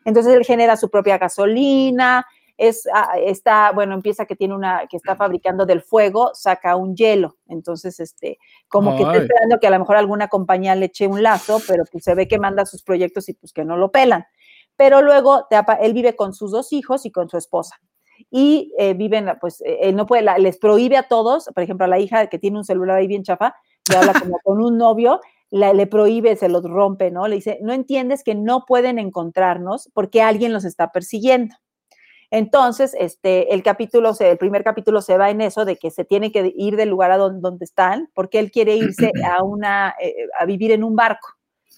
Entonces él genera su propia gasolina, es, ah, está, bueno, empieza que tiene una, que está fabricando del fuego, saca un hielo. Entonces, este, como que está esperando que a lo mejor alguna compañía le eche un lazo, pero pues se ve que manda sus proyectos y pues que no lo pelan. Pero luego te él vive con sus dos hijos y con su esposa. Y eh, viven, pues, eh, él no puede, la- les prohíbe a todos, por ejemplo, a la hija que tiene un celular ahí bien chafa, que habla como con un novio, la- le prohíbe, se los rompe, ¿no? Le dice, no entiendes que no pueden encontrarnos porque alguien los está persiguiendo. Entonces, este, el capítulo, se- el primer capítulo se va en eso de que se tiene que ir del lugar a don- donde, están, porque él quiere irse a una, eh, a vivir en un barco.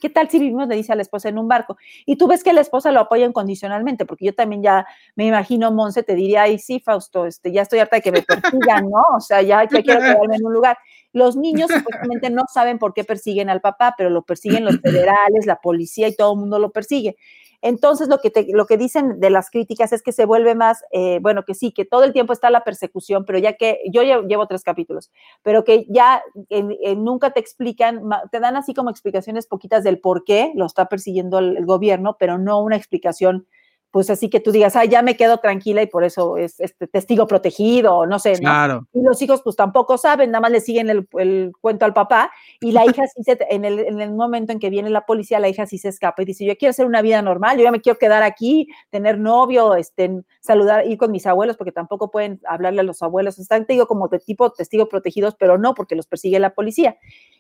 ¿Qué tal si vivimos, le dice a la esposa, en un barco? Y tú ves que la esposa lo apoya incondicionalmente, porque yo también ya me imagino, Monse te diría, ay, sí, Fausto, este, ya estoy harta de que me persigan, ¿no? O sea, ya, ya quiero quedarme en un lugar. Los niños supuestamente no saben por qué persiguen al papá, pero lo persiguen los federales, la policía y todo el mundo lo persigue. Entonces, lo que, lo que dicen de las críticas es que se vuelve más, eh, bueno, que sí, que todo el tiempo está la persecución, pero ya que yo llevo, tres capítulos, pero que ya nunca te explican, te dan así como explicaciones poquitas del por qué lo está persiguiendo el gobierno, pero no una explicación pues así que tú digas, ay, ya me quedo tranquila y por eso es este testigo protegido, no sé, ¿no? Claro. Y los hijos pues tampoco saben, nada más le siguen el, el cuento al papá y la hija sí se, en el, en el, momento en que viene la policía, la hija sí se escapa y dice, yo quiero hacer una vida normal, yo ya me quiero quedar aquí, tener novio, este, saludar, ir con mis abuelos, porque tampoco pueden hablarle a los abuelos, están, te digo, como de tipo testigo protegidos, pero no, porque los persigue la policía.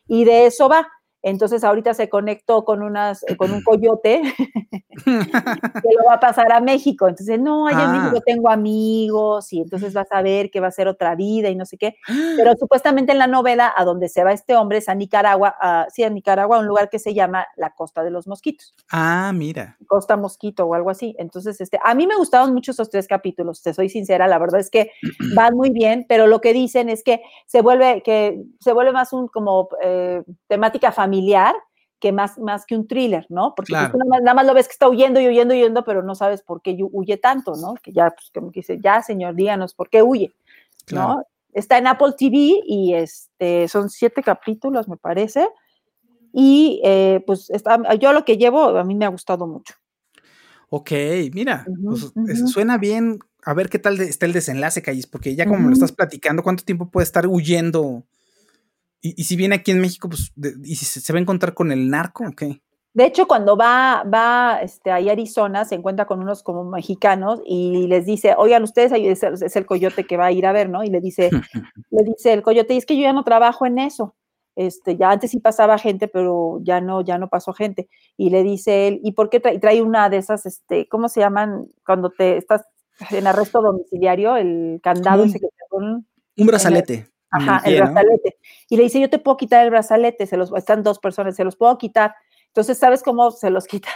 Y de eso va. Entonces ahorita se conectó con unas, eh, con un coyote que lo va a pasar a México. Entonces, no, allá en México ah. tengo amigos y entonces vas a ver que va a ser otra vida y no sé qué. Pero supuestamente en la novela a donde se va este hombre es a Nicaragua, a, sí, a Nicaragua, un lugar que se llama la Costa de los Mosquitos. Ah, mira. Costa Mosquito o algo así. Entonces, este, a mí me gustaron mucho esos tres capítulos, te soy sincera, la verdad es que van muy bien, pero lo que dicen es que se vuelve, que se vuelve más un como eh, temática familiar familiar que más, más que un thriller, ¿no? Porque pues, nada, más, lo ves que está huyendo y huyendo y huyendo, pero no sabes por qué huye tanto, ¿no? Que ya, pues, como que dice, ya, señor, díganos por qué huye, ¿no? Está en Apple TV y este, son siete capítulos, me parece. Y eh, pues está, yo lo que llevo, a mí me ha gustado mucho. Ok, mira, pues, suena bien. A ver qué tal está el desenlace, Callis, porque ya como me lo estás platicando, ¿cuánto tiempo puede estar huyendo y, si viene aquí en México, pues, ¿y si se, va a encontrar con el narco o qué? De hecho, cuando va, va este, a Arizona, se encuentra con unos como mexicanos y les dice, oigan, ustedes, es el, es el coyote que va a ir a ver, ¿no? Y le dice, le dice el coyote, y es que yo ya no trabajo en eso. Este, ya antes sí pasaba gente, pero ya no, ya no pasó gente. Y le dice él, ¿y por qué trae, una de esas, este, ¿cómo se llaman? Cuando te estás en arresto domiciliario, el candado ese que te un, un brazalete. Ajá, el brazalete. Y le dice, yo te puedo quitar el brazalete, se los, están dos personas, se los puedo quitar. Entonces, ¿sabes cómo se los quita?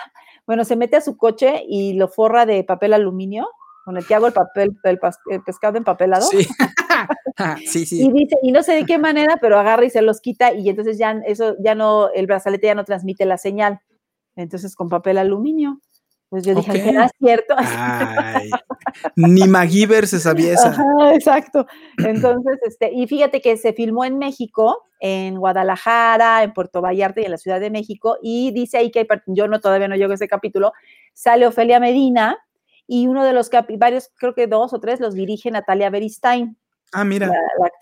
Bueno, se mete a su coche y lo forra de papel aluminio, con el que hago el papel, el, pescado empapelado. Sí. sí, sí. Y dice, y no sé de qué manera, pero agarra y se los quita, y entonces ya eso, ya no, el brazalete ya no transmite la señal. Entonces, con papel aluminio. Pues yo dije, ¿será cierto? Ay, ni MacGyver se sabía eso. exacto. Entonces, este, y fíjate que se filmó en México, en Guadalajara, en Puerto Vallarta y en la Ciudad de México, y dice ahí que yo no todavía no llego a ese capítulo, sale Ofelia Medina y uno de los varios, creo que dos o tres, los dirige Natalia Beristain. Ah, mira.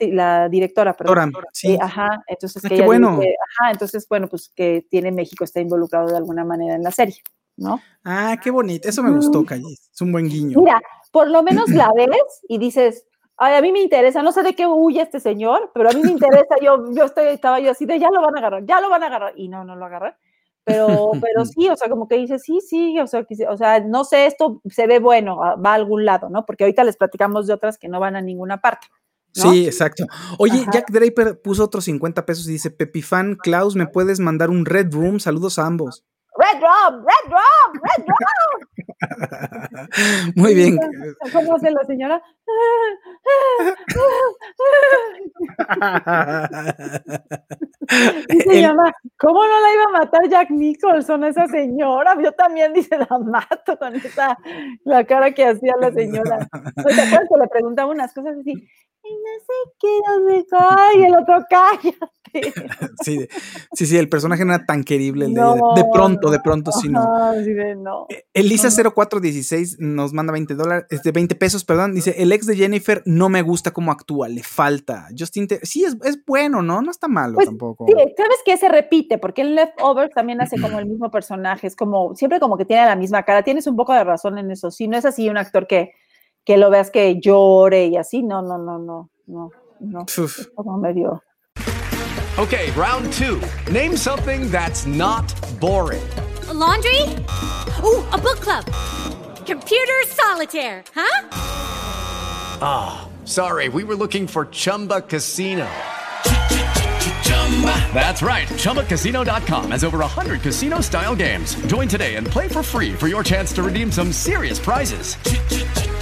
La, directora, perdón. sí. ajá, entonces ah, qué bueno. ajá, entonces, bueno, pues que tiene México, está involucrado de alguna manera en la serie. ¿No? Ah, qué bonito, eso me gustó, Callis, es un buen guiño. Mira, por lo menos la ves y dices, Ay, a mí me interesa, no sé de qué huye este señor, pero a mí me interesa, yo, yo estoy, estaba yo así de, ya lo van a agarrar, ya lo van a agarrar, y no, no lo agarran. Pero, pero sí, o sea, como que dice, sí, sí, o sea, o sea, no sé, esto se ve bueno, va a algún lado, ¿no? Porque ahorita les platicamos de otras que no van a ninguna parte. Sí, exacto. Oye, Jack Draper puso otros 50 pesos y dice, Pepifan, Klaus, ¿me puedes mandar un Red Room? Saludos a ambos. Red Rum, Red Rum, Red Rum. Muy bien. ¿Cómo hace la señora? y se llama, ¿cómo no la iba a matar Jack Nicholson esa señora? Yo también dice, la mato con esa, la cara que hacía la señora. ¿Te le preguntaba unas cosas así? No sé qué, no sé qué, y el otro cállate. sí, sí, sí, el personaje no era tan querible. El de, de, pronto, de pronto, sí, no. Sí, no. Eh, Elisa0416 nos manda 20 dólares, este, 20 pesos, perdón. Dice: El ex de Jennifer no me gusta cómo actúa, le falta. Justin, sí, es, es, bueno, ¿no? No está malo pues, tampoco. Sí, sabes que se repite, porque en Leftovers también hace como el mismo personaje, es como, siempre como que tiene la misma cara. Tienes un poco de razón en eso. Sí, no es así un actor que, que lo veas que llore y así, no, no, no, no, no. No, como medio Okay, round two. Name something that's not boring. A laundry? Ooh, a book club. Computer solitaire, huh? Ah, oh, sorry, we were looking for Chumba Casino. That's right. ChumbaCasino.com has over 100 casino style games. Join today and play for free for your chance to redeem some serious prizes.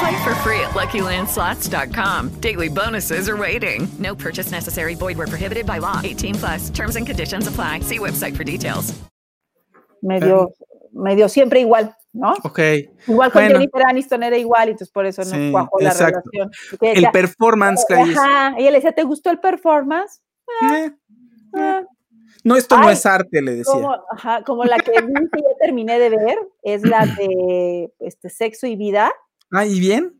Play for free at LuckyLandSlots.com. Daily bonuses are waiting. No purchase necessary. Void where prohibited by law. 18 plus. Terms and conditions apply. See website for details. Medio, medio siempre igual, ¿no? Ok. Igual con Bueno. Jennifer Aniston era igual, y entonces por eso no Sí, cuajó la exacto. relación. Y que El performance, Clarice. Ajá, y él le decía, ¿te gustó el performance? Eh, Ah. No, esto no Ay, es arte, le decía. Como, ajá, como la que vi que ya terminé de ver, es la de este, Sexo y Vida. Ah, ¿y bien?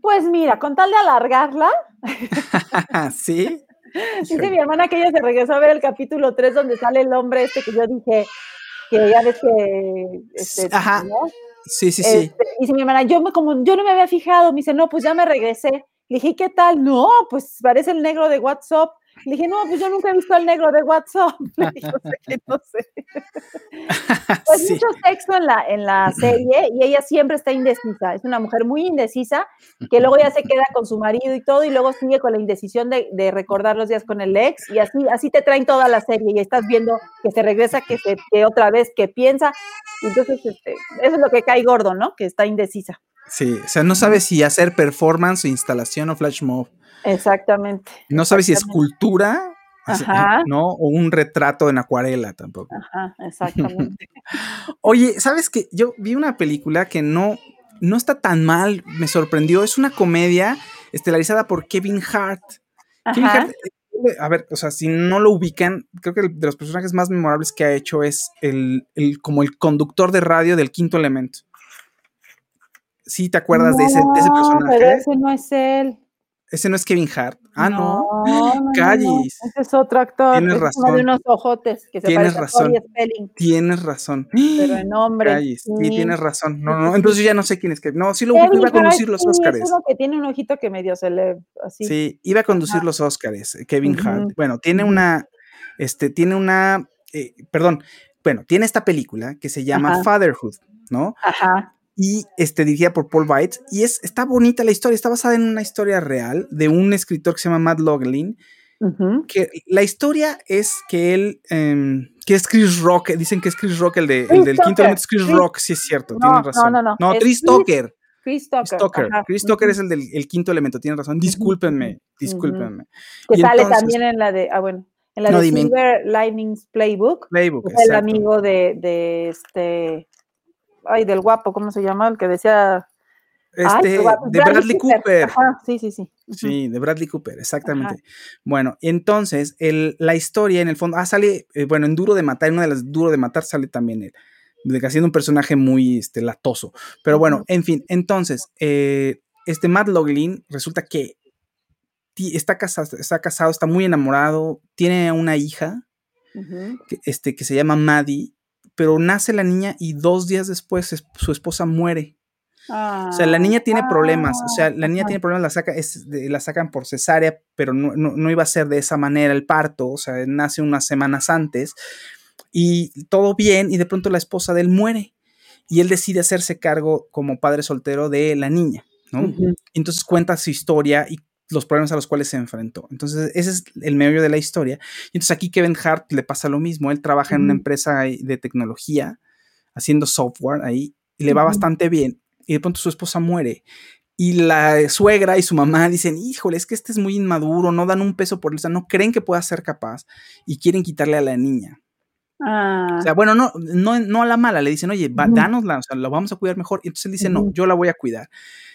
Pues mira, con tal de alargarla, sí. dice mi hermana que ella se regresó a ver el capítulo 3 donde sale el hombre este que yo dije que ya ves que este, Ajá. ¿no? Sí, sí, sí. Este, dice mi hermana, yo me como yo no me había fijado, me dice, no, pues ya me regresé. Le dije, ¿qué tal? No, pues parece el negro de WhatsApp. Le dije, no, pues yo nunca he visto al negro de WhatsApp. Le dije, o sea, que no sé. Pues Sí. mucho sexo en la, en la serie y ella siempre está indecisa. Es una mujer muy indecisa que luego ya se queda con su marido y todo y luego sigue con la indecisión de, de recordar los días con el ex y así, así te traen toda la serie y estás viendo que se regresa, que, se, que otra vez, que piensa. Entonces, este, eso es lo que cae gordo, ¿no? Que está indecisa. Sí, o sea, no sabe si hacer performance o instalación o flash mob. Exactamente. No sabe si Exactamente. escultura, así, Ajá. ¿no? O un retrato en acuarela tampoco. Ajá, exactamente. Oye, ¿sabes qué? Yo vi una película que no, no está tan mal, me sorprendió. Es una comedia estelarizada por Kevin Hart. Kevin. Hart, eh, a ver, o sea, si no lo ubican, creo que el- de los personajes más memorables que ha hecho es el, el- como el conductor de radio del quinto elemento. ¿Sí te acuerdas de, ese, de ese personaje? Pero ese no es él. Ese no es Kevin Hart. Ah, no. No, Callis. Ese es otro actor. Tienes es uno razón. de unos ojotes que se Tienes razón. a Spelling, Tienes razón. pero en hombre. Calles, sí, Sí. tienes razón. No, Sí, no, sí, entonces sí. yo ya no sé quién es Kevin. No, sí lo Kevin iba a conducir Hart, los sí, Óscares. Es uno que tiene un ojito que medio se le así. Sí, iba a conducir los Óscares, Kevin Hart. Bueno, tiene una, este, tiene una, eh, perdón, bueno, tiene esta película que se llama Ajá. Fatherhood, ¿no? Ajá. Y este, dirigida por Paul Weitz. Y es, está bonita la historia, está basada en una historia real de un escritor que se llama Matt Loughlin. Ujú. Que la historia es que él, em, que es Chris Rock, dicen que es Chris Rock, el, de, el del quinto elemento es Chris Chris- Rock, sí es cierto, No, tienes no, razón. no, no, No, es Chris Tucker. Chris Tucker. Chris Tucker. es el del el quinto elemento, tiene razón. Discúlpenme, discúlpenme. Que Y sale entonces- también en la de, ah, bueno, en la No, de. Silver Linings Playbook. Playbook, es el amigo de, de este, ay, del guapo, ¿cómo se llama? El que decía... Este, guapo, de Bradley Cooper. Ajá, sí, sí, sí. Sí, de Bradley Cooper, exactamente. Bueno, entonces, el, la historia en el fondo, ah, sale, eh, bueno, en Duro de Matar, en una de las Duro de Matar sale también él, de que haciendo un personaje muy este, latoso. Pero bueno, en fin, entonces, eh, este Matt Loughlin resulta que está casado, está casado, está muy enamorado, tiene una hija que, este, que se llama Maddie, pero nace la niña y dos días después es- su esposa muere. O sea, la niña tiene problemas, o sea, la niña tiene problemas, la, saca, es, de- la sacan por cesárea, pero no, no- no iba a ser de esa manera el parto, o sea, nace unas semanas antes y todo bien y de pronto la esposa de él muere y él decide hacerse cargo como padre soltero de la niña, ¿no? Entonces cuenta su historia y los problemas a los cuales se enfrentó. Entonces, ese es el meollo de la historia. Y entonces aquí Kevin Hart le pasa lo mismo. Él trabaja en una empresa de tecnología, haciendo software ahí, y le va bastante bien. Y de pronto su esposa muere. Y la suegra y su mamá dicen, híjole, es que este es muy inmaduro, no dan un peso por él, o sea, no creen que pueda ser capaz y quieren quitarle a la niña. Ah, O sea, bueno, no, no, no a la mala, le dicen, oye, va, Ujú. dánosla, o sea, la vamos a cuidar mejor. Y entonces él dice, no, yo la voy a cuidar.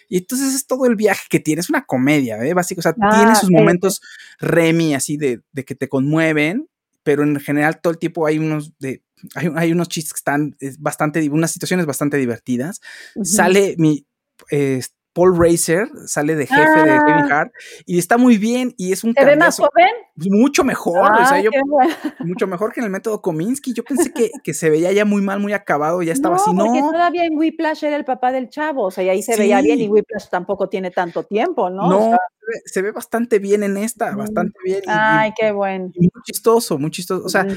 Y entonces es todo el viaje que tiene, es una comedia, ¿eh? Básico, o sea, Ah, tiene sus momentos Remy así de, de que te conmueven, pero en general todo el tiempo hay unos de hay, hay unos chistes que están es bastante, unas situaciones bastante divertidas. Ujú. Sale mi eh, Paul Racer, sale de jefe de Ah. Kevin Hart y está muy bien y es un ¿Te ve más joven? Mucho mejor, o sea, yo bueno. mucho mejor que en el método Kominsky. Yo pensé que, que se veía ya muy mal, muy acabado, ya estaba así, porque no. todavía en Whiplash era el papá del chavo, o sea, y ahí se veía bien y. Whiplash tampoco tiene tanto tiempo, ¿no? O No, sea, se ve, bastante bien en esta, Ujú. bastante bien. y- ay, qué bueno. y muy chistoso, muy chistoso. O sea, Ujú.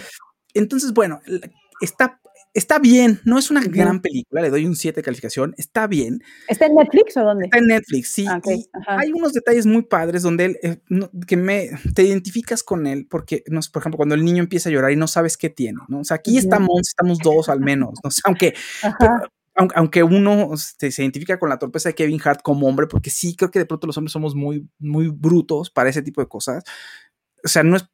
entonces, bueno, está, está bien, no es una gran película, le doy un 7 de calificación, está bien. ¿Está en Netflix o dónde? Está en Netflix, sí. Ah, hay unos detalles muy padres donde él, eh, no- que me, te identificas con él, porque, no sé, por ejemplo, cuando el niño empieza a llorar y no sabes qué tiene, ¿no? O sea, aquí estamos, estamos dos al menos, ¿no? O sea, aunque, aunque, uno se identifica con la torpeza de Kevin Hart como hombre, porque sí creo que de pronto los hombres somos muy, muy brutos para ese tipo de cosas. O sea, no es,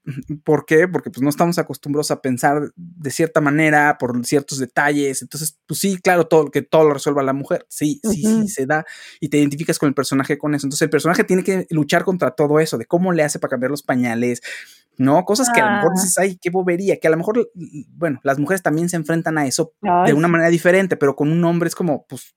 ¿por qué? Porque pues no estamos acostumbrados a pensar de cierta manera por ciertos detalles. Entonces, pues sí, claro, todo que todo lo resuelva la mujer. Sí, sí, sí, se da y te identificas con el personaje con eso. Entonces, el personaje tiene que luchar contra todo eso, de cómo le hace para cambiar los pañales, ¿no? Cosas que a lo mejor Ah. dices, ay, qué bobería, que a lo mejor, bueno, las mujeres también se enfrentan a eso de una manera diferente, pero con un hombre es como, pues,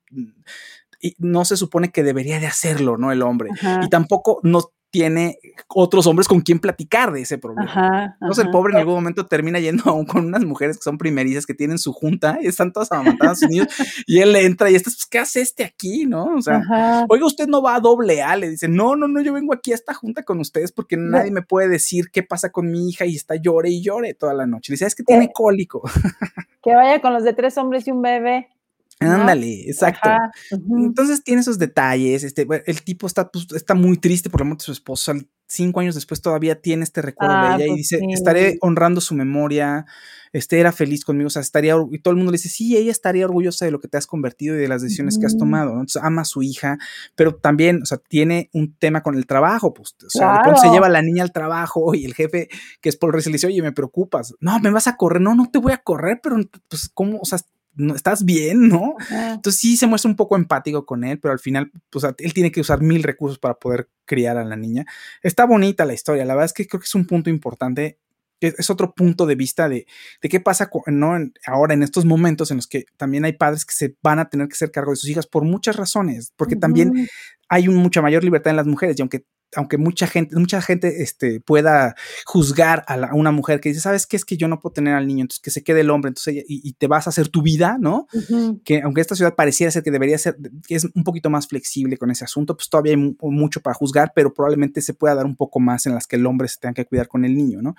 y no se supone que debería de hacerlo, ¿no? El hombre. Ajá. Y tampoco no tiene otros hombres con quien platicar de ese problema. Ajá, Entonces el pobre en algún momento termina yendo aún con unas mujeres que son primerizas, que tienen su junta y están todas amamantadas a sus niños y él le entra y estás, pues, ¿qué hace este aquí, no? O sea, Ajá. oiga, usted no va a doble A, le dice, no, no, no, yo vengo aquí a esta junta con ustedes porque nadie me puede decir qué pasa con mi hija y está llore y llore toda la noche. Le dice, es que tiene cólico. Que vaya con los de tres hombres y un bebé. ¿No? Ándale, exacto. Ajá. Entonces tiene esos detalles. Este, el tipo está, pues, está muy triste por la muerte de su esposo. al- Cinco años después todavía tiene este recuerdo Ah, de ella y pues dice: sí. Estaré honrando su memoria. Este era feliz conmigo. O sea, estaría. Y todo el mundo le dice: Sí, ella estaría orgullosa de lo que te has convertido y de las decisiones que has tomado. ¿no? Entonces ama a su hija, pero también, o sea, tiene un tema con el trabajo. Pues, o sea, pronto se Claro. lleva a la niña al trabajo y el jefe, que es Paul Reese, le dice: Oye, me preocupas. No, me vas a correr. No, no te voy a correr, pero pues, ¿cómo? O sea, no, estás bien, ¿no? Entonces sí se muestra un poco empático con él, pero al final, pues él tiene que usar mil recursos para poder criar a la niña. Está bonita la historia, la verdad es que creo que es un punto importante, es otro punto de vista de, de qué pasa ¿no? Ahora en estos momentos en los que también hay padres que se van a tener que hacer cargo de sus hijas por muchas razones, porque también hay un- mucha mayor libertad en las mujeres y aunque aunque mucha gente, mucha gente este, pueda juzgar a, la- a una mujer que dice, ¿sabes qué? Es que yo no puedo tener al niño, entonces que se quede el hombre, entonces y, y te vas a hacer tu vida, ¿no? Que aunque esta ciudad pareciera ser que debería ser, que es un poquito más flexible con ese asunto, pues todavía hay mu- mucho para juzgar, pero probablemente se pueda dar un poco más en las que el hombre se tenga que cuidar con el niño, ¿no?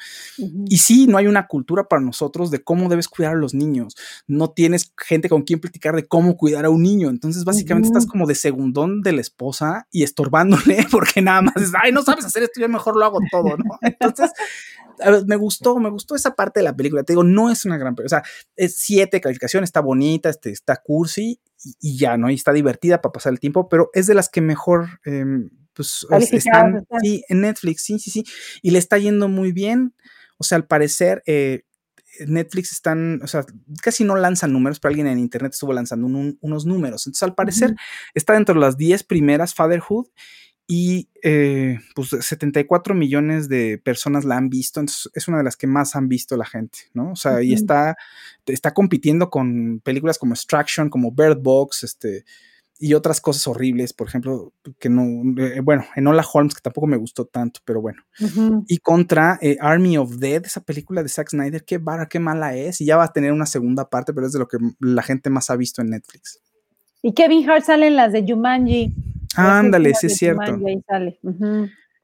Y sí, no hay una cultura para nosotros de cómo debes cuidar a los niños. No tienes gente con quien platicar de cómo cuidar a un niño. Entonces, básicamente estás como de segundón de la esposa y estorbándole porque nada más ay, no sabes hacer esto, yo mejor lo hago todo, ¿no? Entonces, a ver, me gustó, me gustó esa parte de la película. Te digo, no es una gran película. O sea, es siete calificación, está bonita, este, está cursi y, y ya, ¿no? Y está divertida para pasar el tiempo, pero es de las que mejor, em, pues, están, están. sí, en Netflix, sí, sí, sí. Y le está yendo muy bien. O sea, al parecer, eh, Netflix están, o sea, casi no lanzan números, pero alguien en internet estuvo lanzando un- un- unos números. Entonces, al parecer, está dentro de las 10 primeras Fatherhood y eh, pues 74 millones de personas la han visto, entonces es una de las que más han visto la gente, ¿no? O sea, y está, está compitiendo con películas como Extraction, como Bird Box, este, y otras cosas horribles, por ejemplo, que no, eh, bueno, Enola Holmes, que tampoco me gustó tanto, pero bueno. Y contra eh, Army of Dead, esa película de Zack Snyder, qué vara, qué mala es, y ya va a tener una segunda parte, pero es de lo que la gente más ha visto en Netflix. Y Kevin Hart sale en las de Jumanji. Ándale, sí es cierto. Ahí sale.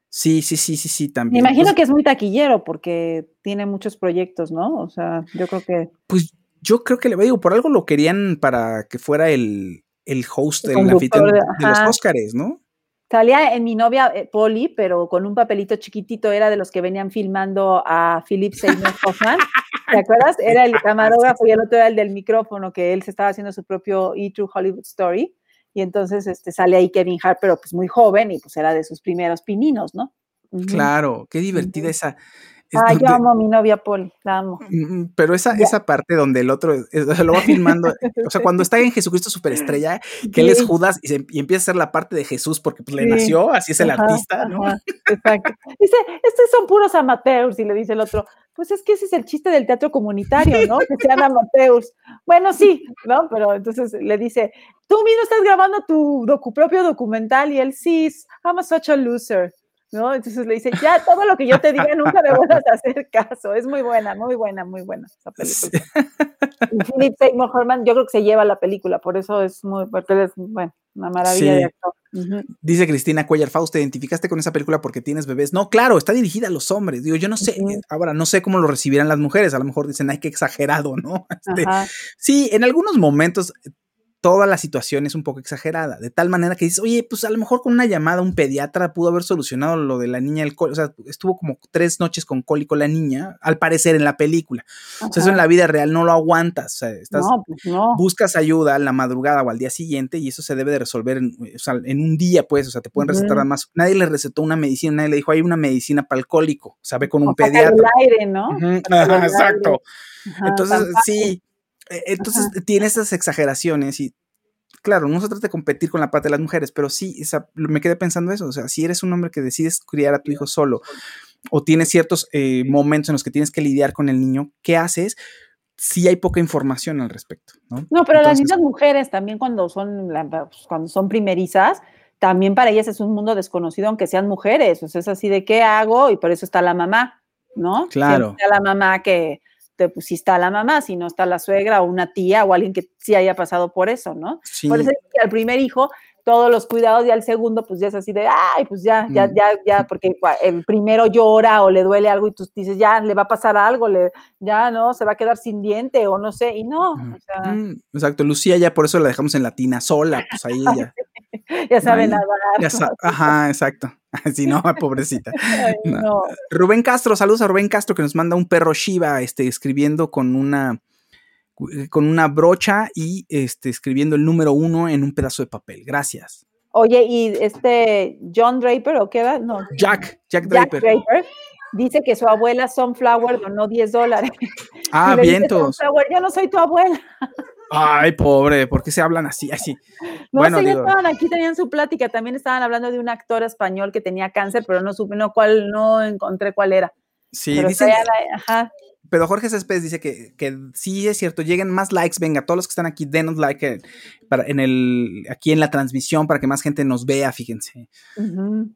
Sí, sí, sí, sí, sí, Me también. imagino Pues- que es muy taquillero porque tiene muchos proyectos, ¿no? O sea, yo creo que Pues yo creo que le digo, por algo lo querían para que fuera el, el host, El el anfitrión de- de, los. Óscares, ¿no? salía en mi novia eh, Polly, pero con un papelito chiquitito, era de los que venían filmando a Philip Seymour Hoffman. ¿Te acuerdas? Era el camarógrafo y el otro era el del micrófono, que él se estaba haciendo su propio E True Hollywood Story. Y entonces este, sale ahí Kevin Hart, pero pues muy joven y pues era de sus primeros pininos, ¿no? Claro, qué divertida esa. es Ah, yo amo a mi novia Polly, la amo. Mm, Pero esa, esa parte donde el otro es- o sea, lo va filmando, o sea, cuando está en Jesucristo Superestrella, que él es Sí. Judas y, se- y empieza a hacer la parte de Jesús porque pues, le Sí. nació, así es el Ajá, artista, ¿no? ajá, exacto. Dice, estos son puros amateurs, y le dice el otro, pues es que ese es el chiste del teatro comunitario, ¿no? Que sean amateurs. Bueno, sí, ¿no? Pero entonces le dice, tú mismo estás grabando tu docu propio documental, y él, sí, I'm a such a loser. ¿No? Entonces le dice, ya todo lo que yo te diga nunca me vuelvas a hacer caso. Es muy buena, muy buena, muy buena esa película. Y Philip Seymour Hoffman, yo creo que se lleva la película, por eso es muy, porque es, bueno, una maravilla Sí. de actor. Dice Cristina Cuellar Faust, ¿te identificaste con esa película porque tienes bebés? No, claro, está dirigida a los hombres. Digo, yo no sé, ahora no sé cómo lo recibirán las mujeres. A lo mejor dicen, ay, qué exagerado, ¿no? Este, sí, en algunos momentos toda la situación es un poco exagerada, de tal manera que dices, oye, pues a lo mejor con una llamada a un pediatra pudo haber solucionado lo de la niña del cólico. O sea, estuvo como tres noches con cólico la niña, al parecer en la película. O sea, eso en la vida real no lo aguantas. O sea, estás, No, pues no. buscas ayuda en la madrugada o al día siguiente y eso se debe de resolver en, o sea, en un día, pues, o sea, te pueden recetar Ujú. más. Nadie le recetó una medicina, nadie le dijo, hay una medicina para alcohólico, o sea, ve con un O pediatra. el aire, ¿no? El aire. exacto. Ajá, Entonces, sí, eh, entonces tiene esas exageraciones y claro, no se trata de competir con la parte de las mujeres, pero sí, me quedé pensando eso, o sea, si eres un hombre que decides criar a tu hijo solo o tienes ciertos eh, momentos en los que tienes que lidiar con el niño, ¿qué haces? Si hay poca información al respecto, ¿no? No, pero las mismas mujeres también cuando son, la- pues, cuando son primerizas, también para ellas es un mundo desconocido, aunque sean mujeres. O sea, es así de qué hago y por eso está la mamá, ¿no? Claro. Siempre está la mamá que, te, pues, si está la mamá, si no está la suegra o una tía o alguien que sí haya pasado por eso, ¿no? Sí. Por eso es que al primer hijo todos los cuidados y al segundo pues ya es así de, ay, pues ya, ya, Mm. ya, ya, porque el primero llora o le duele algo y tú dices, ya, le va a pasar algo, le, ya, ¿no? Se va a quedar sin diente o no sé, y no, o sea, Mm, exacto, Lucía ya por eso la dejamos en latina sola, pues ahí ya. ya sabe nadar. ya sa- Ajá, exacto. Si no, pobrecita. Ay, No. no. Rubén Castro, saludos a Rubén Castro que nos manda un perro Shiva, este, escribiendo con una con una brocha y este, escribiendo el número uno en un pedazo de papel. Gracias. Oye, y este John Draper, ¿o qué era? No. Jack, Jack Jack Draper. Dice que su abuela Sunflower donó 10 dólares. Ah, vientos. Sunflower, yo no soy tu abuela. Ay, pobre, ¿por qué se hablan así? Así. No bueno, sé, ya digo, estaban aquí, tenían su plática, también estaban hablando de un actor español que tenía cáncer, pero no supe, no, cuál, no encontré cuál era. sí, pero dicen, traía la- ajá. Pero Jorge Céspedes dice que, que sí es cierto, lleguen más likes, venga, todos los que están aquí, denos like eh, para, en el, aquí en la transmisión para que más gente nos vea, fíjense. Ujú.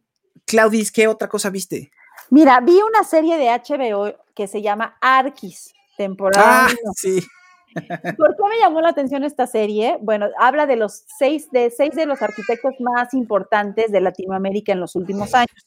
Claudis, ¿qué otra cosa viste? Mira, vi una serie de HBO que se llama Arquis, temporada Ah, uno. sí. ¿Por qué me llamó la atención esta serie? Bueno, habla de los seis de seis de los arquitectos más importantes de Latinoamérica en los últimos años.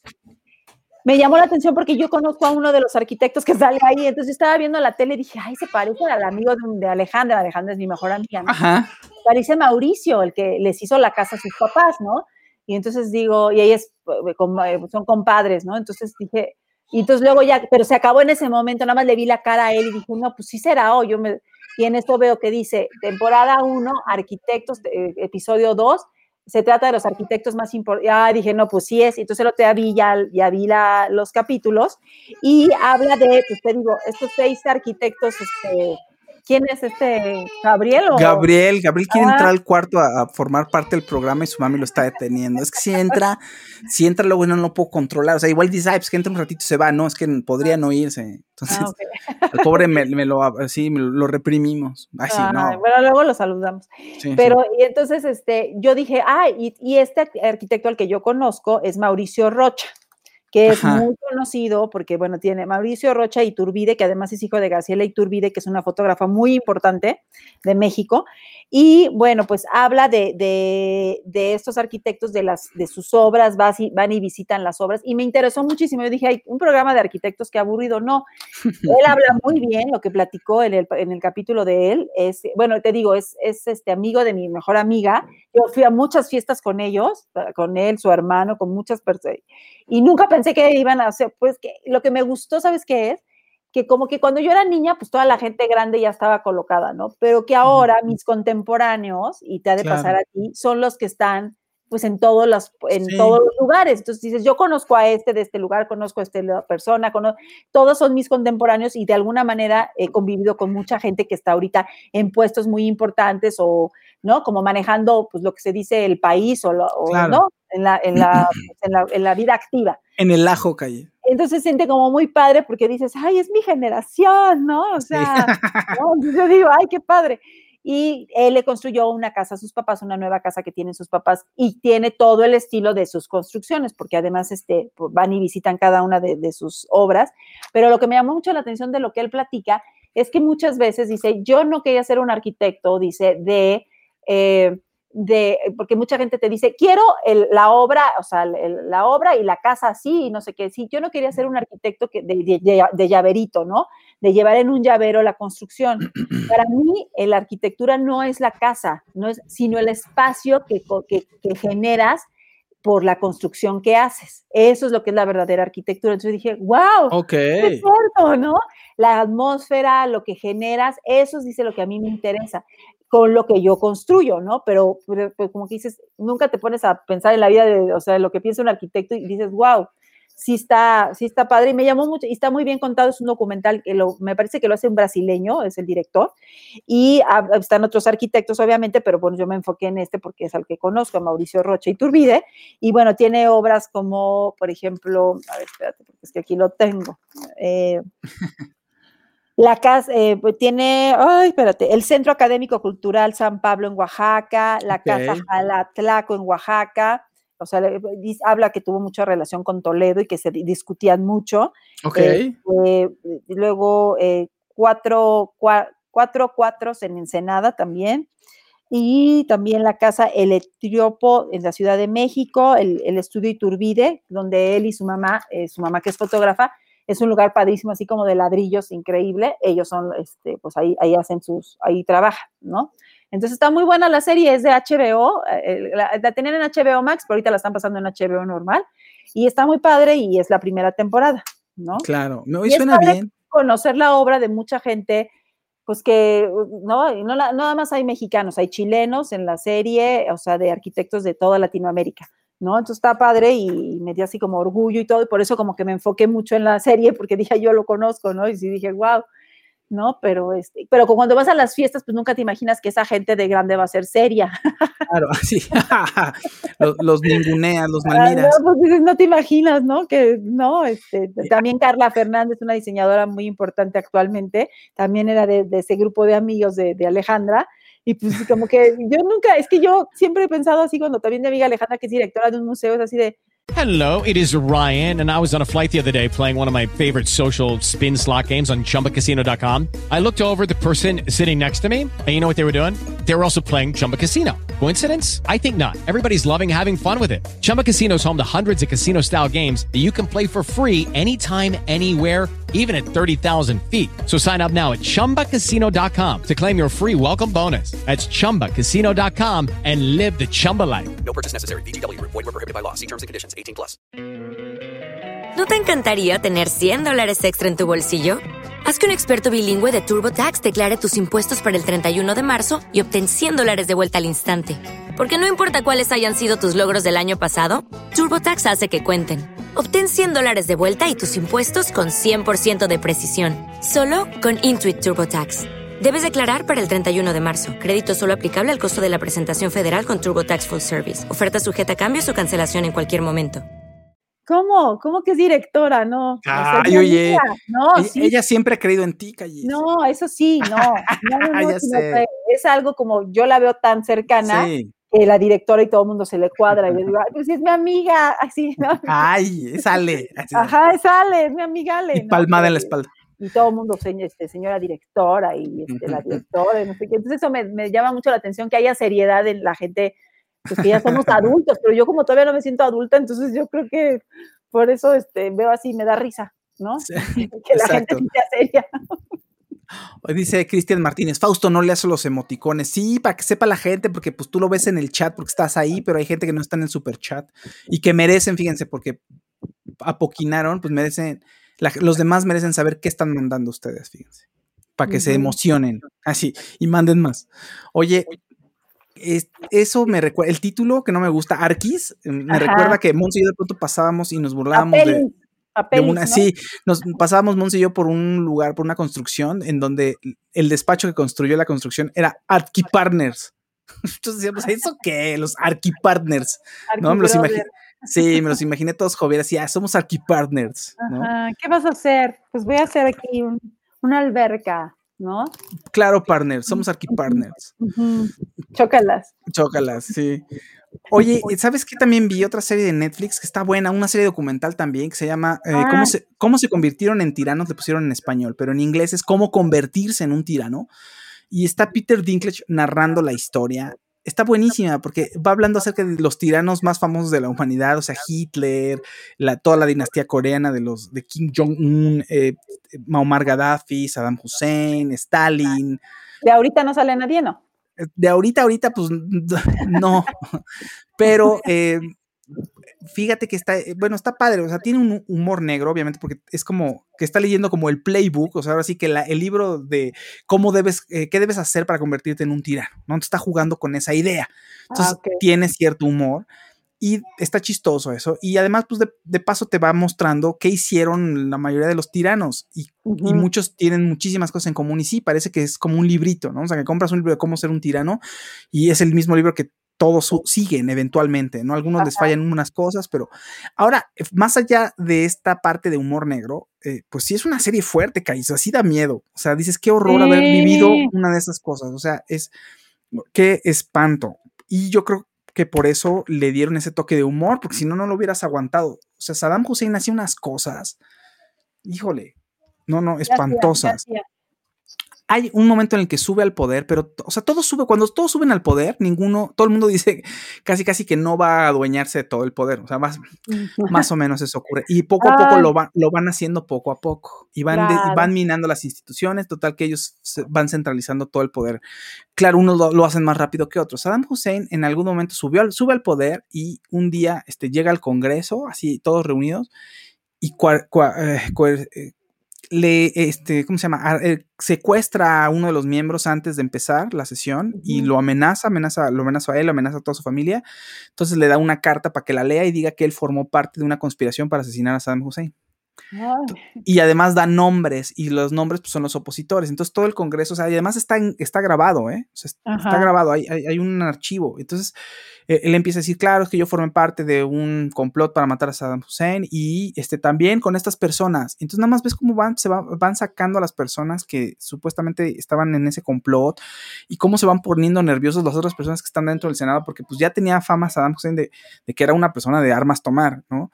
Me llamó la atención porque yo conozco a uno de los arquitectos que sale ahí, entonces yo estaba viendo la tele y dije, ay, se parece al amigo de, Alejandra, Alejandra es mi mejor amiga, ¿no? Ajá. Parece Mauricio, el que les hizo la casa a sus papás, ¿no? Y entonces digo, y ellos eh, com- eh, son compadres, ¿no? Entonces dije, y entonces luego ya, pero se acabó en ese momento, nada más le vi la cara a él y dije, no, pues sí será, o yo me, y en esto veo que dice, temporada 1, arquitectos, eh, episodio 2, se trata de los arquitectos más importantes. Ya dije, no, pues sí es. Entonces lo te vi, ya, ya vi los capítulos y habla de, pues te digo, estos seis arquitectos, este, ¿quién es este? ¿Gabriel o? Gabriel, Gabriel quiere Ah. entrar al cuarto a, a formar parte del programa y su mami lo está deteniendo. Es que si entra, si entra luego no lo puedo controlar. O sea, igual dice, "Ay, pues que entra un ratito y se va. No, es que podría no irse. Entonces, Ah, al pobre me, me lo, así, me lo reprimimos. Ay, sí, Ay, no. Bueno, luego lo saludamos. Sí, Pero, y entonces, este, yo dije, ah, y, y este arqu- arquitecto al que yo conozco es Mauricio Rocha, que es Ajá. muy conocido porque, bueno, tiene Mauricio Rocha Iturbide, que además es hijo de Graciela Iturbide, que es una fotógrafa muy importante de México. Y bueno, pues habla de, de, de estos arquitectos, de, las, de sus obras, van y visitan las obras. Y me interesó muchísimo. Yo dije, hay un programa de arquitectos que aburrido. No, él habla muy bien, lo que platicó en el, en el capítulo de él. Es, bueno, te digo, es, es este amigo de mi mejor amiga. Yo fui a muchas fiestas con ellos, con él, su hermano, con muchas personas. Y nunca pensé que iban a hacer, pues que lo que me gustó, ¿sabes qué es? Que como que cuando yo era niña, pues toda la gente grande ya estaba colocada, ¿no? Pero que ahora mis contemporáneos, y te ha de pasar a ti, son los que están pues en todos los, en Sí. todos los lugares. Entonces dices, yo conozco a este de este lugar, conozco a esta persona, cono- todos son mis contemporáneos y de alguna manera he convivido con mucha gente que está ahorita en puestos muy importantes o, ¿no? Como manejando, pues, lo que se dice el país o, lo- o, Claro. ¿no? En la, en, la, pues, en, la, en la vida activa. En el ajo calle. Entonces se siente como muy padre porque dices, ay, es mi generación, ¿no? O sea, ¿no? Entonces yo digo, ay, qué padre. Y él le construyó una casa a sus papás, una nueva casa que tienen sus papás y tiene todo el estilo de sus construcciones, porque además este, pues, van y visitan cada una de, sus obras. Pero lo que me llamó mucho la atención de lo que él platica es que muchas veces dice, yo no quería ser un arquitecto, dice, de... Eh, de, porque mucha gente te dice, quiero el, la obra, o sea, el, la obra y la casa así, y no sé qué, sí, yo no quería ser un arquitecto que, de, de, de, llaverito, ¿no? De llevar en un llavero la construcción. Para mí, la arquitectura no es la casa, no es, sino el espacio que, que, que generas por la construcción que haces. Eso es lo que es la verdadera arquitectura. Entonces dije, wow, ok. Es cierto, ¿no? La atmósfera, lo que generas, eso dice lo que a mí me interesa con lo que yo construyo, ¿no? Pero, pero, pero, como que dices, nunca te pones a pensar en la vida de, o sea, lo que piensa un arquitecto y dices, wow, sí está, sí está padre y me llamó mucho y está muy bien contado, es un documental que lo, me parece que lo hace un brasileño, es el director, y a, están otros arquitectos obviamente, pero bueno, yo me enfoqué en este porque es al que conozco, a Mauricio Rocha y Turbide, y bueno, tiene obras como, por ejemplo, a ver, espérate, porque es que aquí lo tengo. Eh, la casa eh, pues tiene, ay, espérate, el Centro Académico Cultural San Pablo en Oaxaca, la okay. Casa Jalatlaco en Oaxaca, o sea, habla que tuvo mucha relación con Toledo y que se discutían mucho. Ok. Eh, eh, luego, cuatro, cuatro, cuatro cuatros en Ensenada también. Y también la casa El Etriopo en la Ciudad de México, el, el estudio Iturbide, donde él y su mamá, su mamá que es fotógrafa, es un lugar padrísimo, así como de ladrillos, increíble. Ellos son, este, pues ahí, ahí hacen sus, ahí trabajan, ¿no? Entonces está muy buena la serie, es de HBO, eh, la, la tenían en HBO Max, pero ahorita la están pasando en HBO normal, y está muy padre y es la primera temporada, ¿no? Claro, no, y, y suena bien. Conocer la obra de mucha gente, pues que, no, no, no nada más hay mexicanos, hay chilenos en la serie, o sea, de arquitectos de toda Latinoamérica. ¿No? Entonces está padre y me dio así como orgullo y todo, y por eso como que me enfoqué mucho en la serie, porque dije, yo lo conozco, ¿no? Y sí dije, wow, ¿no? Pero, este, pero cuando vas a las fiestas, pues nunca te imaginas que esa gente de grande va a ser seria. Claro, así, los, los ninguneas, los malmiras. No, pues no te imaginas, ¿no? Que, no, este, también Carla Fernández, una diseñadora muy importante actualmente, también era de, de ese grupo de amigos de, de Alejandra, y pues como que yo nunca, es que yo siempre he pensado así cuando también mi amiga Alejandra, que es directora de un museo, es así de... Hello, it is Ryan, and I was on a flight the other day playing one of my favorite social spin slot games on ChumbaCasino.com. I looked over the person sitting next to me, and you know what they were doing? They were also playing Chumba Casino. Coincidence? I think not. Everybody's loving having fun with it. Chumba Casino is home to hundreds of casino-style games that you can play for free anytime, anywhere even at 30,000 feet. So sign up now at ChumbaCasino.com to claim your free welcome bonus. That's ChumbaCasino.com and live the Chumba life. No purchase necessary. BGW. Void were prohibited by law. See terms and conditions. 18 plus. ¿No te encantaría tener 100 dólares extra en tu bolsillo? Haz que un experto bilingüe de TurboTax declare tus impuestos para el 31 de marzo y obtén 100 dólares de vuelta al instante. Porque no importa cuáles hayan sido tus logros del año pasado, TurboTax hace que cuenten. Obtén 100 dólares de vuelta y tus impuestos con 100% de precisión. Solo con Intuit TurboTax. Debes declarar para el 31 de marzo. Crédito solo aplicable al costo de la presentación federal con TurboTax Full Service. Oferta sujeta a cambios o cancelación en cualquier momento. ¿Cómo? ¿Cómo que es directora? No. Ay, oye. No, ella, sí. ella, siempre ha creído en ti, Calle. No, eso sí, no. no, no, no es algo como yo la veo tan cercana. Sí la directora y todo el mundo se le cuadra y le digo, ay, pues es mi amiga, así, ¿no? Ay, sale. Ajá, sale, es mi amiga Ale. Y palmada ¿no? en la espalda. Y todo el mundo, este, señora directora y este, la directora, y no sé qué. Entonces eso me, me, llama mucho la atención, que haya seriedad en la gente, pues que ya somos adultos, pero yo como todavía no me siento adulta, entonces yo creo que por eso este, veo así, me da risa, ¿no? Sí, que la exacto. gente sea seria. Dice Cristian Martínez, Fausto, no le hace los emoticones. Sí, para que sepa la gente, porque pues tú lo ves en el chat porque estás ahí, pero hay gente que no está en el super chat y que merecen, fíjense, porque apoquinaron, pues merecen, la, los demás merecen saber qué están mandando ustedes, fíjense, para que uh -huh. se emocionen, así, y manden más. Oye, es, eso me recuerda, el título que no me gusta, Arquis, me Ajá. recuerda que Monse y yo de pronto pasábamos y nos burlábamos de Papeles, una, ¿no? Sí, nos pasábamos Monse y yo por un lugar, por una construcción, en donde el despacho que construyó la construcción era Arquipartners. Entonces decíamos, ¿eso qué? Los Arquipartners. ¿no? Me los. Sí, me los imaginé todos jóvenes, así, ah, somos Arquipartners. ¿no? Ajá. ¿Qué vas a hacer? Pues voy a hacer aquí un, una alberca. ¿no? Claro, partner, somos arquipartners. Ujú. Chócalas. Chócalas, sí. Oye, ¿sabes qué? También vi otra serie de Netflix que está buena, una serie documental también que se llama eh, Ah. ¿cómo, se, ¿Cómo se convirtieron en tiranos? Le pusieron en español, pero en inglés es cómo convertirse en un tirano. Y está Peter Dinklage narrando la historia. Está buenísima porque va hablando acerca de los tiranos más famosos de la humanidad, o sea, Hitler, la, toda la dinastía coreana de los de Kim Jong-un, eh, Muammar Gaddafi, Saddam Hussein, Stalin. De ahorita no sale nadie, ¿no? De ahorita, ahorita, pues no. Pero eh, fíjate que está, eh, bueno, está padre, o sea, tiene un humor negro, obviamente, porque es como que está leyendo como el playbook, o sea, ahora sí que la- el libro de cómo debes, eh, qué debes hacer para convertirte en un tirano, ¿no? Entonces está jugando con esa idea. Entonces Ah, ok. tiene cierto humor. Y está chistoso eso. Y además, pues de, de paso te va mostrando qué hicieron la mayoría de los tiranos. Y, muchos tienen muchísimas cosas en común. Y sí, parece que es como un librito, ¿no? O sea, que compras un libro de cómo ser un tirano y es el mismo libro que todos siguen eventualmente, ¿no? Algunos les Ajá. fallan unas cosas, pero ahora, eh, más allá de esta parte de humor negro, eh, pues sí es una serie fuerte, Caizo, así da miedo. O sea, dices, qué horror haber vivido una de esas cosas. O sea, es, qué espanto. Y yo creo que por eso le dieron ese toque de humor, porque si no, no lo hubieras aguantado. O sea, Saddam Hussein hacía unas cosas, híjole, no, no, ¿Qué hacía? ¿Qué espantosas? Hay un momento en el que sube al poder, pero, o sea, todo sube, cuando todos suben al poder, ninguno, todo el mundo dice casi casi que no va a adueñarse de todo el poder, o sea, más, más o menos eso ocurre. Y poco a poco lo, va- lo van haciendo poco a poco, y van, de- van minando las instituciones, total que ellos se- van centralizando todo el poder. Claro, unos lo, lo hacen más rápido que otros. Saddam Hussein en algún momento subió al, sube al poder y un día este, llega al Congreso, así todos reunidos, y cua- cua- eh, eh, le, este, ¿cómo se llama? Ah, eh, secuestra a uno de los miembros antes de empezar la sesión y lo amenaza, amenaza, lo amenaza a él, lo amenaza a toda su familia. Entonces le da una carta para que la lea y diga que él formó parte de una conspiración para asesinar a Saddam Hussein. Y además da nombres y los nombres pues, son los opositores. Entonces todo el Congreso, o sea, y además está, en- está grabado, ¿eh? O sea, es- está grabado, hay, hay, hay un archivo. Entonces eh, él empieza a decir, claro, es que yo formé parte de un complot para matar a Saddam Hussein y este, también con estas personas. Entonces nada más ves cómo van, se va- van sacando a las personas que supuestamente estaban en ese complot y cómo se van poniendo nerviosos las otras personas que están dentro del Senado porque pues ya tenía fama Saddam Hussein de, de que era una persona de armas tomar, ¿no?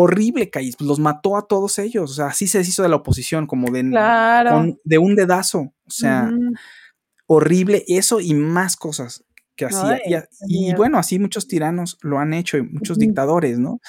Horrible, Cais, pues los mató a todos ellos, o sea, así se deshizo de la oposición, como de, Claro. con- de un dedazo, o sea, horrible eso y más cosas que hacía. Ay, y, bueno, así muchos tiranos lo han hecho y muchos dictadores, ¿no?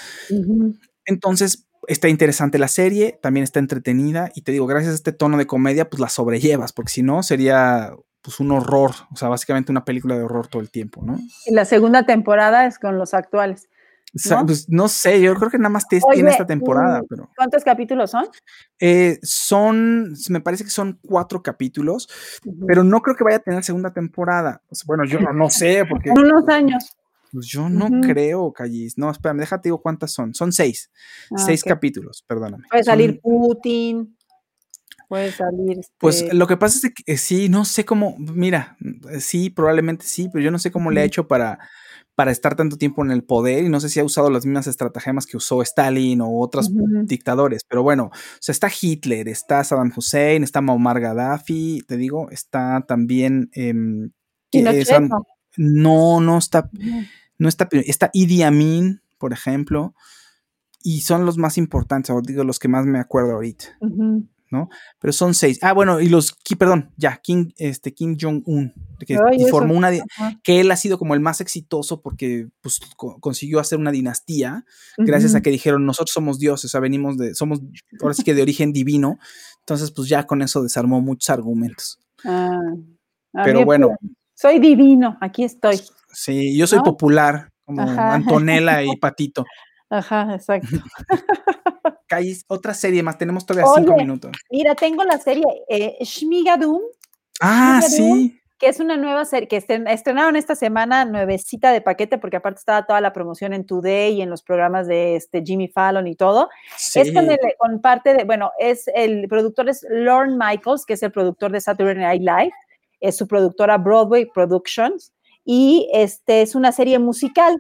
Entonces, está interesante la serie, también está entretenida y te digo, gracias a este tono de comedia, pues la sobrellevas, porque si no sería pues un horror, o sea, básicamente una película de horror todo el tiempo, ¿no? Y la segunda temporada es con los actuales. O sea, ¿No? pues no sé, yo creo que nada más te- Oye, tiene esta temporada, pero ¿Cuántos capítulos son? eh, son, me parece que son cuatro capítulos, pero no creo que vaya a tener segunda temporada. O sea, bueno, yo no, no sé, porque unos años. pues yo no creo, Callis. No, espérame, déjate digo cuántas son. Son seis, Ah, seis capítulos, perdóname. Puede Son- salir Putin. Puede salir. Pues este, lo que pasa es que eh, sí, no sé cómo, mira, eh, sí, probablemente sí, pero yo no sé cómo le ha hecho para, para estar tanto tiempo en el poder y no sé si ha usado las mismas estratagemas que usó Stalin o otros dictadores, pero bueno, o sea, está Hitler, está Saddam Hussein, está Muammar Gaddafi, te digo, está también... em, esa- ¿no? no, está, no está, está Idi Amin, por ejemplo, y son los más importantes, o digo, los que más me acuerdo ahorita. ¿No? Pero son seis. Ah, bueno, y los, perdón, ya, Kim, este, Kim Jong-un, que Ay, formó una, Ajá. que él ha sido como el más exitoso porque pues, co- consiguió hacer una dinastía, gracias a que dijeron, nosotros somos dioses, o sea, venimos de, somos, ahora sí que de origen divino, entonces pues ya con eso desarmó muchos argumentos. Ah, a Pero bueno. pues, Soy divino, aquí estoy. Sí, yo soy ¿No? popular, como Ajá. Antonella y Patito. Ajá, exacto. Calles, otra serie más, tenemos todavía cinco minutos. Mira, tengo la serie eh, Shmigadum, Ah, sí. que es una nueva serie que estren- estrenaron esta semana, nuevecita de paquete, porque aparte estaba toda la promoción en Today y en los programas de este Jimmy Fallon y todo. Es con, Sí. el- con parte de, bueno, es el productor es Lorne Michaels, que es el productor de Saturday Night Live, es su productora Broadway Productions, y este es una serie musical.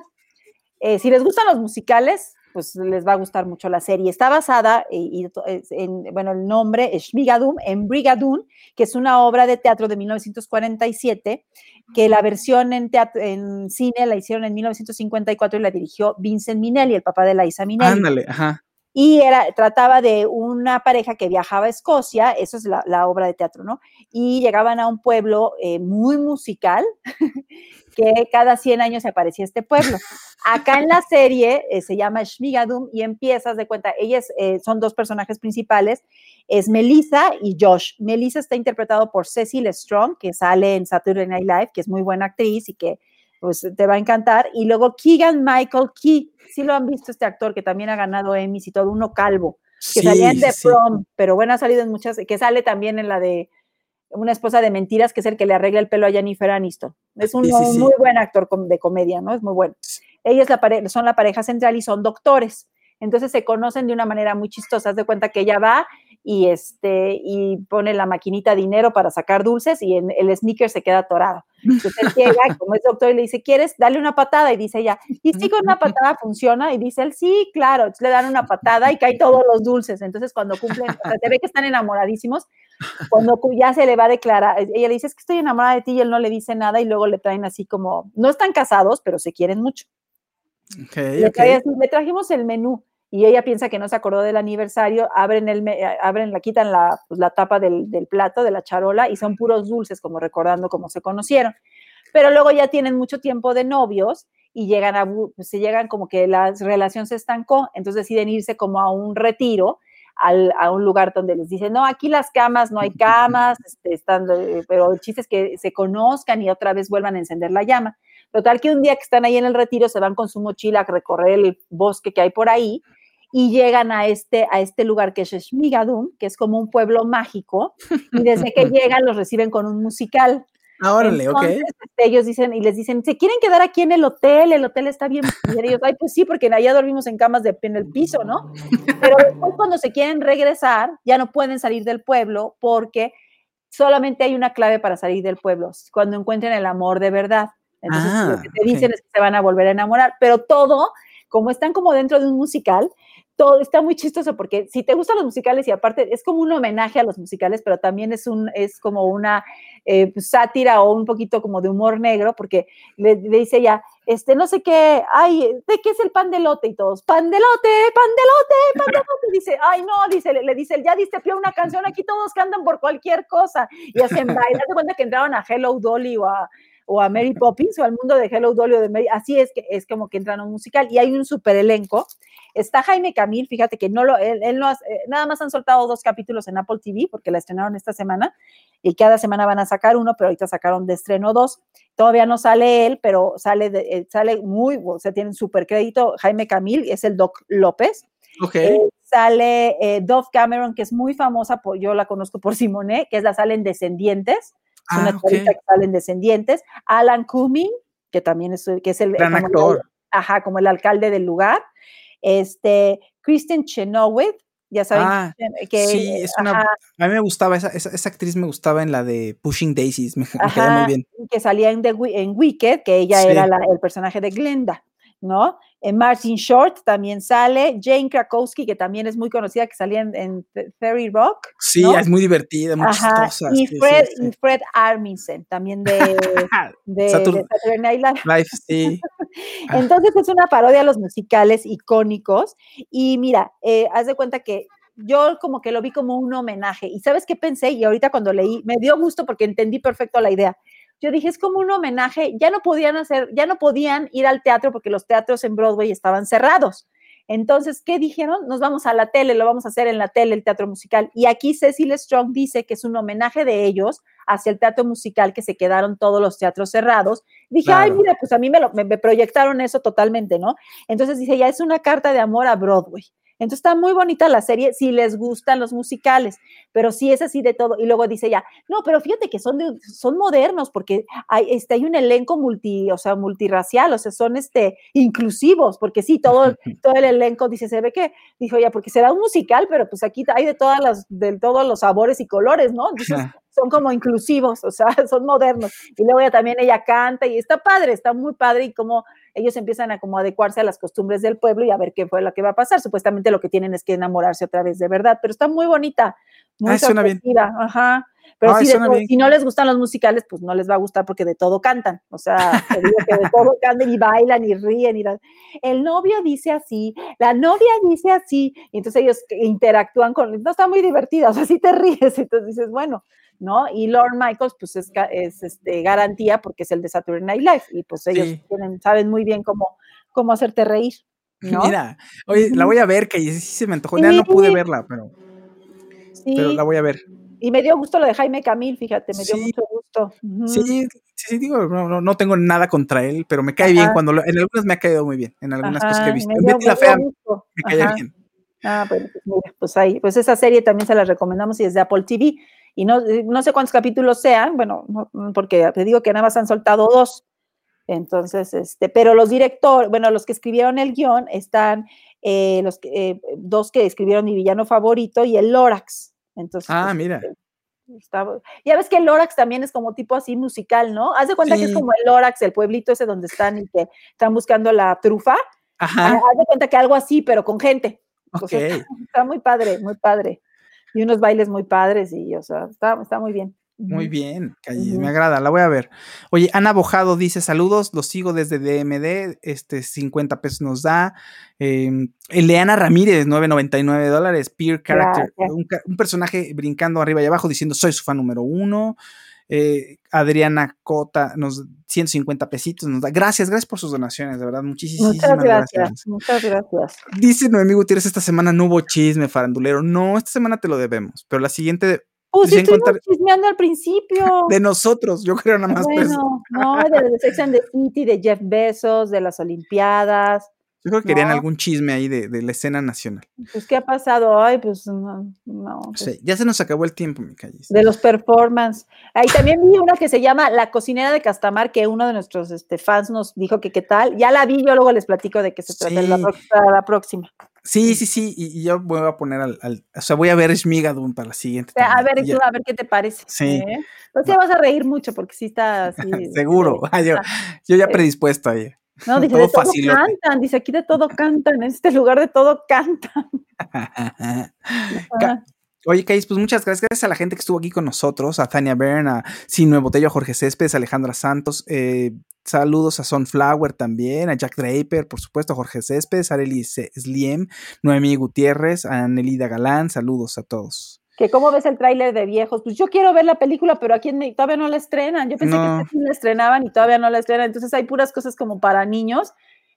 Eh, si les gustan los musicales, pues les va a gustar mucho la serie. Está basada y, en, bueno, el nombre es Shmigadum, en Brigadoon, que es una obra de teatro de 1947, que la versión en, teatro, en cine la hicieron en 1954 y la dirigió Vincent Minelli, el papá de Liza Minnelli. Ándale, ajá. Y era, trataba de una pareja que viajaba a Escocia, eso es la, obra de teatro, ¿no? Y llegaban a un pueblo eh, muy musical, que cada 100 años aparecía este pueblo. Acá en la serie eh, se llama Shmigadum y empiezas de cuenta, ellas eh, son dos personajes principales, es Melissa y Josh. Melissa está interpretado por Cecil Strong, que sale en Saturday Night Live, que es muy buena actriz y que pues te va a encantar. Y luego Keegan Michael Key, sí lo han visto este actor que también ha ganado Emmys y todo, uno calvo, que salía en The Prom, pero bueno, ha salido en muchas, que sale también en la de una esposa de mentiras, que es el que le arregla el pelo a Jennifer Aniston. Es un muy buen actor de comedia, ¿no? Es muy bueno. Ellos son la pareja central y son doctores. Entonces se conocen de una manera muy chistosa. Haz de cuenta que ella va y, este, y pone la maquinita dinero para sacar dulces y en, el sneaker se queda atorado. Entonces él llega, como es doctor, y le dice, ¿quieres darle una patada? Y dice ella, ¿y si con una patada funciona? Y dice él, sí, claro. Entonces le dan una patada y caen todos los dulces. Entonces cuando cumplen, o sea, se ve que están enamoradísimos. Cuando ya se le va a declarar, ella le dice, es que estoy enamorada de ti y él no le dice nada y luego le traen así como, no están casados, pero se quieren mucho. Okay, le, le trajimos el menú y ella piensa que no se acordó del aniversario, abren, el, eh, abren la, quitan la, pues, la tapa del, del, plato, de la charola, y son puros dulces, como recordando cómo se conocieron. Pero luego ya tienen mucho tiempo de novios y llegan a, se llegan como que la relación se estancó, entonces deciden irse como a un retiro, al, a un lugar donde les dicen, no, aquí las camas, no hay camas, este, están, pero el chiste es que se conozcan y otra vez vuelvan a encender la llama. Total que un día que están ahí en el retiro se van con su mochila a recorrer el bosque que hay por ahí y llegan a este, a este lugar que es Shmigadum, que es como un pueblo mágico, y desde que llegan los reciben con un musical. Ah, órale, ok. Este, ellos dicen, y les dicen, ¿se quieren quedar aquí en el hotel? El hotel está bien. Y ellos, ay, pues sí, porque allá dormimos en camas de, en el piso, ¿no? Pero después cuando se quieren regresar, ya no pueden salir del pueblo porque solamente hay una clave para salir del pueblo, cuando encuentren el amor de verdad. Entonces, lo ah, que te dicen es que se van a volver a enamorar, pero todo, como están como dentro de un musical, todo está muy chistoso porque si te gustan los musicales y aparte es como un homenaje a los musicales, pero también es un es como una eh, pues, sátira o un poquito como de humor negro porque le, dice ya este no sé qué, ay, ¿de qué es el pan de lote? Y todos, pan de lote, pan de lote, pan de lote. Dice, ay, no, dice, le, dice, ya diste pie una canción, aquí todos cantan por cualquier cosa. Y hacen bailar, de cuenta que entraban a Hello Dolly o a, o a Mary Poppins o al mundo de Hello Dolly o de Mary, así es que es como que entran a un musical y hay un super elenco. Está Jaime Camil, fíjate que no lo, él, no, eh, nada más han soltado dos capítulos en Apple TV porque la estrenaron esta semana y cada semana van a sacar uno, pero ahorita sacaron de estreno dos. Todavía no sale él, pero sale, eh, sale muy, o sea, tienen super crédito. Jaime Camil es el Doc López. Okay. Eh, sale Dove Cameron, que es muy famosa, yo la conozco por Simone, que es la salen Descendientes es una ah, que salen descendientes. Alan Cumming, que también es, que es el, Gran actor. ajá, como el alcalde del lugar. Este, Kristen Chenoweth, ya saben ah, que sí, es una, a mí me gustaba esa, esa, actriz me gustaba en la de Pushing Daisies me, quedó muy bien que salía en, The, en Wicked que ella era el personaje de Glenda ¿no? En Martin Short también sale, Jane Krakowski, que también es muy conocida, que salía en, Fairy Rock. Sí, es muy divertida, muy chistosa. Y Fred, y Fred Armisen, también de, de, Saturday Night Live. sí. Entonces es una parodia a los musicales icónicos. Y mira, eh, haz de cuenta que yo como que lo vi como un homenaje. ¿Y sabes qué pensé? Y ahorita cuando leí, me dio gusto porque entendí perfecto la idea yo dije, es como un homenaje, ya no podían hacer, ya no podían ir al teatro porque los teatros en Broadway estaban cerrados. Entonces, ¿qué dijeron? Nos vamos a la tele, lo vamos a hacer en la tele, el teatro musical. Y aquí Cecil Strong dice que es un homenaje de ellos hacia el teatro musical, que se quedaron todos los teatros cerrados. Dije, ay, mira, pues a mí me, lo, me proyectaron eso totalmente, ¿no? Entonces dice, ya es una carta de amor a Broadway. Entonces está muy bonita la serie si les gustan los musicales, pero sí es así de todo. Y luego dice ya, no, pero fíjate que son, son modernos porque hay, este, hay un elenco multi, o sea, multirracial, o sea, son este, inclusivos, porque sí, todo, todo el elenco dice, se ve que, dijo ya, porque será un musical, pero pues aquí hay de todas las, de todos los sabores y colores, ¿no? Entonces, son como inclusivos, o sea, son modernos. Y luego ella también ella canta y está padre, está muy padre y como ellos empiezan a como adecuarse a las costumbres del pueblo y a ver qué fue lo que va a pasar. Supuestamente lo que tienen es que enamorarse otra vez de verdad, pero está muy bonita, muy suena bien. ajá. Pero Ay, todo- si no les gustan los musicales, pues no les va a gustar porque de todo cantan. O sea, te digo que de todo cantan y bailan y ríen. Y la- el novio dice así, la novia dice así. Y entonces ellos interactúan con. No, está muy divertida. O sea, sí te ríes. Entonces dices, bueno, ¿no? Y Lord Michaels, pues es, es este, garantía porque es el de Saturday Night Live. Y pues ellos Sí. tienen, saben muy bien cómo, cómo hacerte reír. ¿no? Mira, oye, la voy a ver, que sí se me antojó. Ya no pude verla, pero, Sí. pero la voy a ver. Y me dio gusto lo de Jaime Camil, fíjate, me dio mucho gusto. Ujú. Sí, sí, digo, no, no, no tengo nada contra él, pero me cae bien cuando lo- en algunas me ha caído muy bien, en algunas cosas que he visto. me dio- la me dio Fea gusto. me caía Ajá. bien. Ah, bueno, pues mira, pues ahí, pues esa serie también se la recomendamos y es de Apple TV. Y no, eh, no sé cuántos capítulos sean, bueno, no, mm, porque te digo que nada más han soltado dos. Entonces, este, pero los directores, bueno, los que escribieron el guion están eh, los eh, dos que escribieron mi villano favorito y el Lorax. Entonces, Ah, pues, mira. está- ya ves que el Lorax también es como tipo así musical, ¿no? Haz de cuenta que es como el Lorax, el pueblito ese donde están y que están buscando la trufa. Ah, Ajá. Haz de cuenta que algo así, pero con gente. O sea, Ok. está, está muy padre, muy padre. Y unos bailes muy padres y, o sea, está, está muy bien. Muy bien, me agrada, la voy a ver. Oye, Ana Bojado dice saludos, los sigo desde DMD, este 50 pesos nos da. Eh, Eleana Ramírez, 9.99 dólares, peer character, un, personaje brincando arriba y abajo diciendo soy su fan número uno. Eh, Adriana Cota, nos 150 pesitos nos da. Gracias, gracias por sus donaciones, de verdad, muchísimas Muchas gracias, gracias. muchas gracias. Dice Noemí Gutiérrez, esta semana no hubo chisme farandulero. No, esta semana te lo debemos, pero la siguiente Pues sí sí, estuvimos encontrar- chismeando al principio. de nosotros, yo creo nada más. pues. Bueno, no, de, Sex and the City, de Jeff Bezos, de las Olimpiadas. Yo creo que querían No. algún chisme ahí de, de la escena nacional. Pues, ¿qué ha pasado? Ay, pues, no, no. Pues, sea, ya se nos acabó el tiempo, mi calles. de los performance. Ahí también vi una que se llama La cocinera de Castamar, que uno de nuestros este, fans nos dijo que qué tal. Ya la vi, yo luego les platico de qué se trata Sí. la próxima. Sí, sí, sí. Y, y yo voy a poner al, al- O sea, voy a ver Shmigadun para la siguiente. Sea, a ver, tú, a ver qué te parece. Sí. ¿eh? Pues te vas a reír mucho porque sí está así. Seguro. Ah, yo, yo ya predispuesto ahí. No, dice, Todo de todo facilote. cantan, dice, aquí de todo cantan, en este lugar de todo cantan. Ca- Oye, Cais, pues muchas gracias. Gracias a la gente que estuvo aquí con nosotros, a Tania Bern, a Sinue Botello, a Jorge Céspedes, a Alejandra Santos. eh, saludos a Sunflower también, a Jack Draper, por supuesto, a Jorge Céspedes, a Arely Sliem, Noemí Gutiérrez, a Nelida Galán. Saludos a todos. Que cómo ves el tráiler de viejos, pues yo quiero ver la película, pero aquí en todavía no la estrenan. Yo pensé No. que esta sí la estrenaban y todavía no la estrenan. Entonces hay puras cosas como para niños,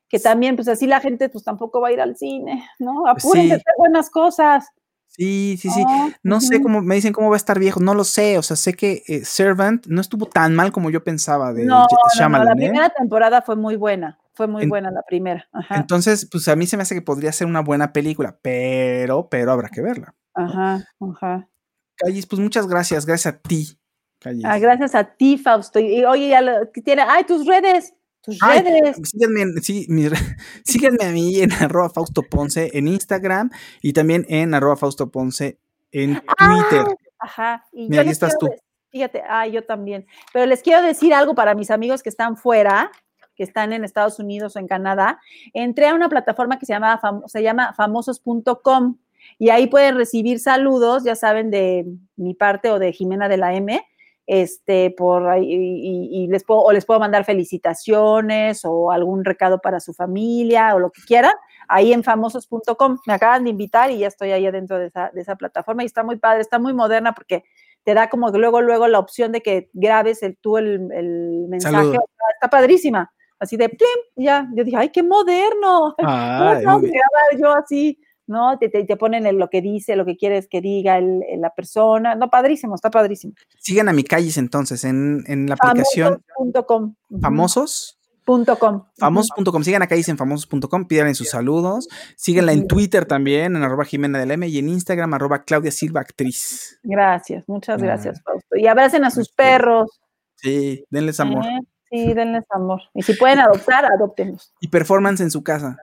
que también, pues así la gente pues tampoco va a ir al cine, ¿no? Apúrense Sí. hacer buenas cosas. Sí, sí, sí. Ah, No sé cómo, me dicen cómo va a estar viejo, no lo sé. O sea, sé que eh, Servant no estuvo tan mal como yo pensaba de No, no, la ¿eh? primera temporada fue muy buena, fue muy En- buena la primera. Ajá, Entonces, pues a mí se me hace que podría ser una buena película, pero, pero habrá que verla. ajá, ajá. Callis, pues muchas gracias, gracias a ti, Callis. Ah, gracias a ti, Fausto. Y, oye, ya lo, tiene, ay, tus redes, tus Ay, redes. síganme, sí, mi síganme a mí en arroba Fausto Ponce en Instagram y también en arroba Fausto Ponce en Twitter. Ajá. Y Mira, les estás quiero tú. Fíjate, ah, yo también. Pero les quiero decir algo para mis amigos que están fuera, que están en Estados Unidos o en Canadá. Entré a una plataforma que se llama, se llama famosos.com y ahí pueden recibir saludos, ya saben, de mi parte o de Jimena de la M. Este, por ahí, y, y- y les puedo, o les puedo mandar felicitaciones o algún recado para su familia o lo que quieran, ahí en famosos.com. Me acaban de invitar y ya estoy ahí adentro de esa, de esa plataforma y está muy padre, está muy moderna porque te da como luego, luego la opción de que grabes el, tú el, el mensaje. Está padrísima. Así de, ¡plim! ya, yo dije, ¡ay, qué moderno! ¿Cómo Ay, muy bien. grabar yo así? ¿No? Te, te, te ponen el- lo que dice, lo que quieres que diga el- el- la persona. No, padrísimo, está padrísimo. Sigan a mi Callis entonces en, en la aplicación Famosos.com. Famosos. Com. Famosos.com, sigan a Callis en famosos.com, pídanle sus saludos, síganla en. Twitter también, en arroba Jimena del M y en Instagram, arroba Claudia Silva Actriz. Gracias, muchas Ah. gracias, Fausto. Y abracen a sus perros. Sí, denles amor. ¿eh? Sí, denles amor. Y si pueden adoptar, adóptenlos. Y performance en su casa.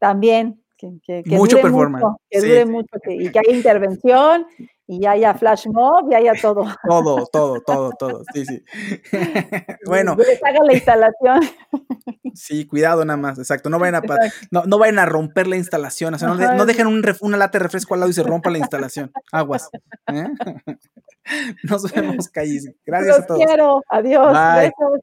También, Que, que mucho dure performance. mucho, que sí, dure mucho, y que haya intervención, y haya flash mob, y haya todo. Todo, todo, todo, todo. Sí, sí. bueno, Que les haga la instalación. sí, cuidado nada más, exacto. No vayan a, no, no vayan a romper la instalación. O sea, no, de- Ajá. no dejen un ref- una lata de refresco al lado y se rompa la instalación. Aguas. ¿eh? Nos vemos, Callis. Gracias Los a todos. quiero. Adiós. Bye. Besos.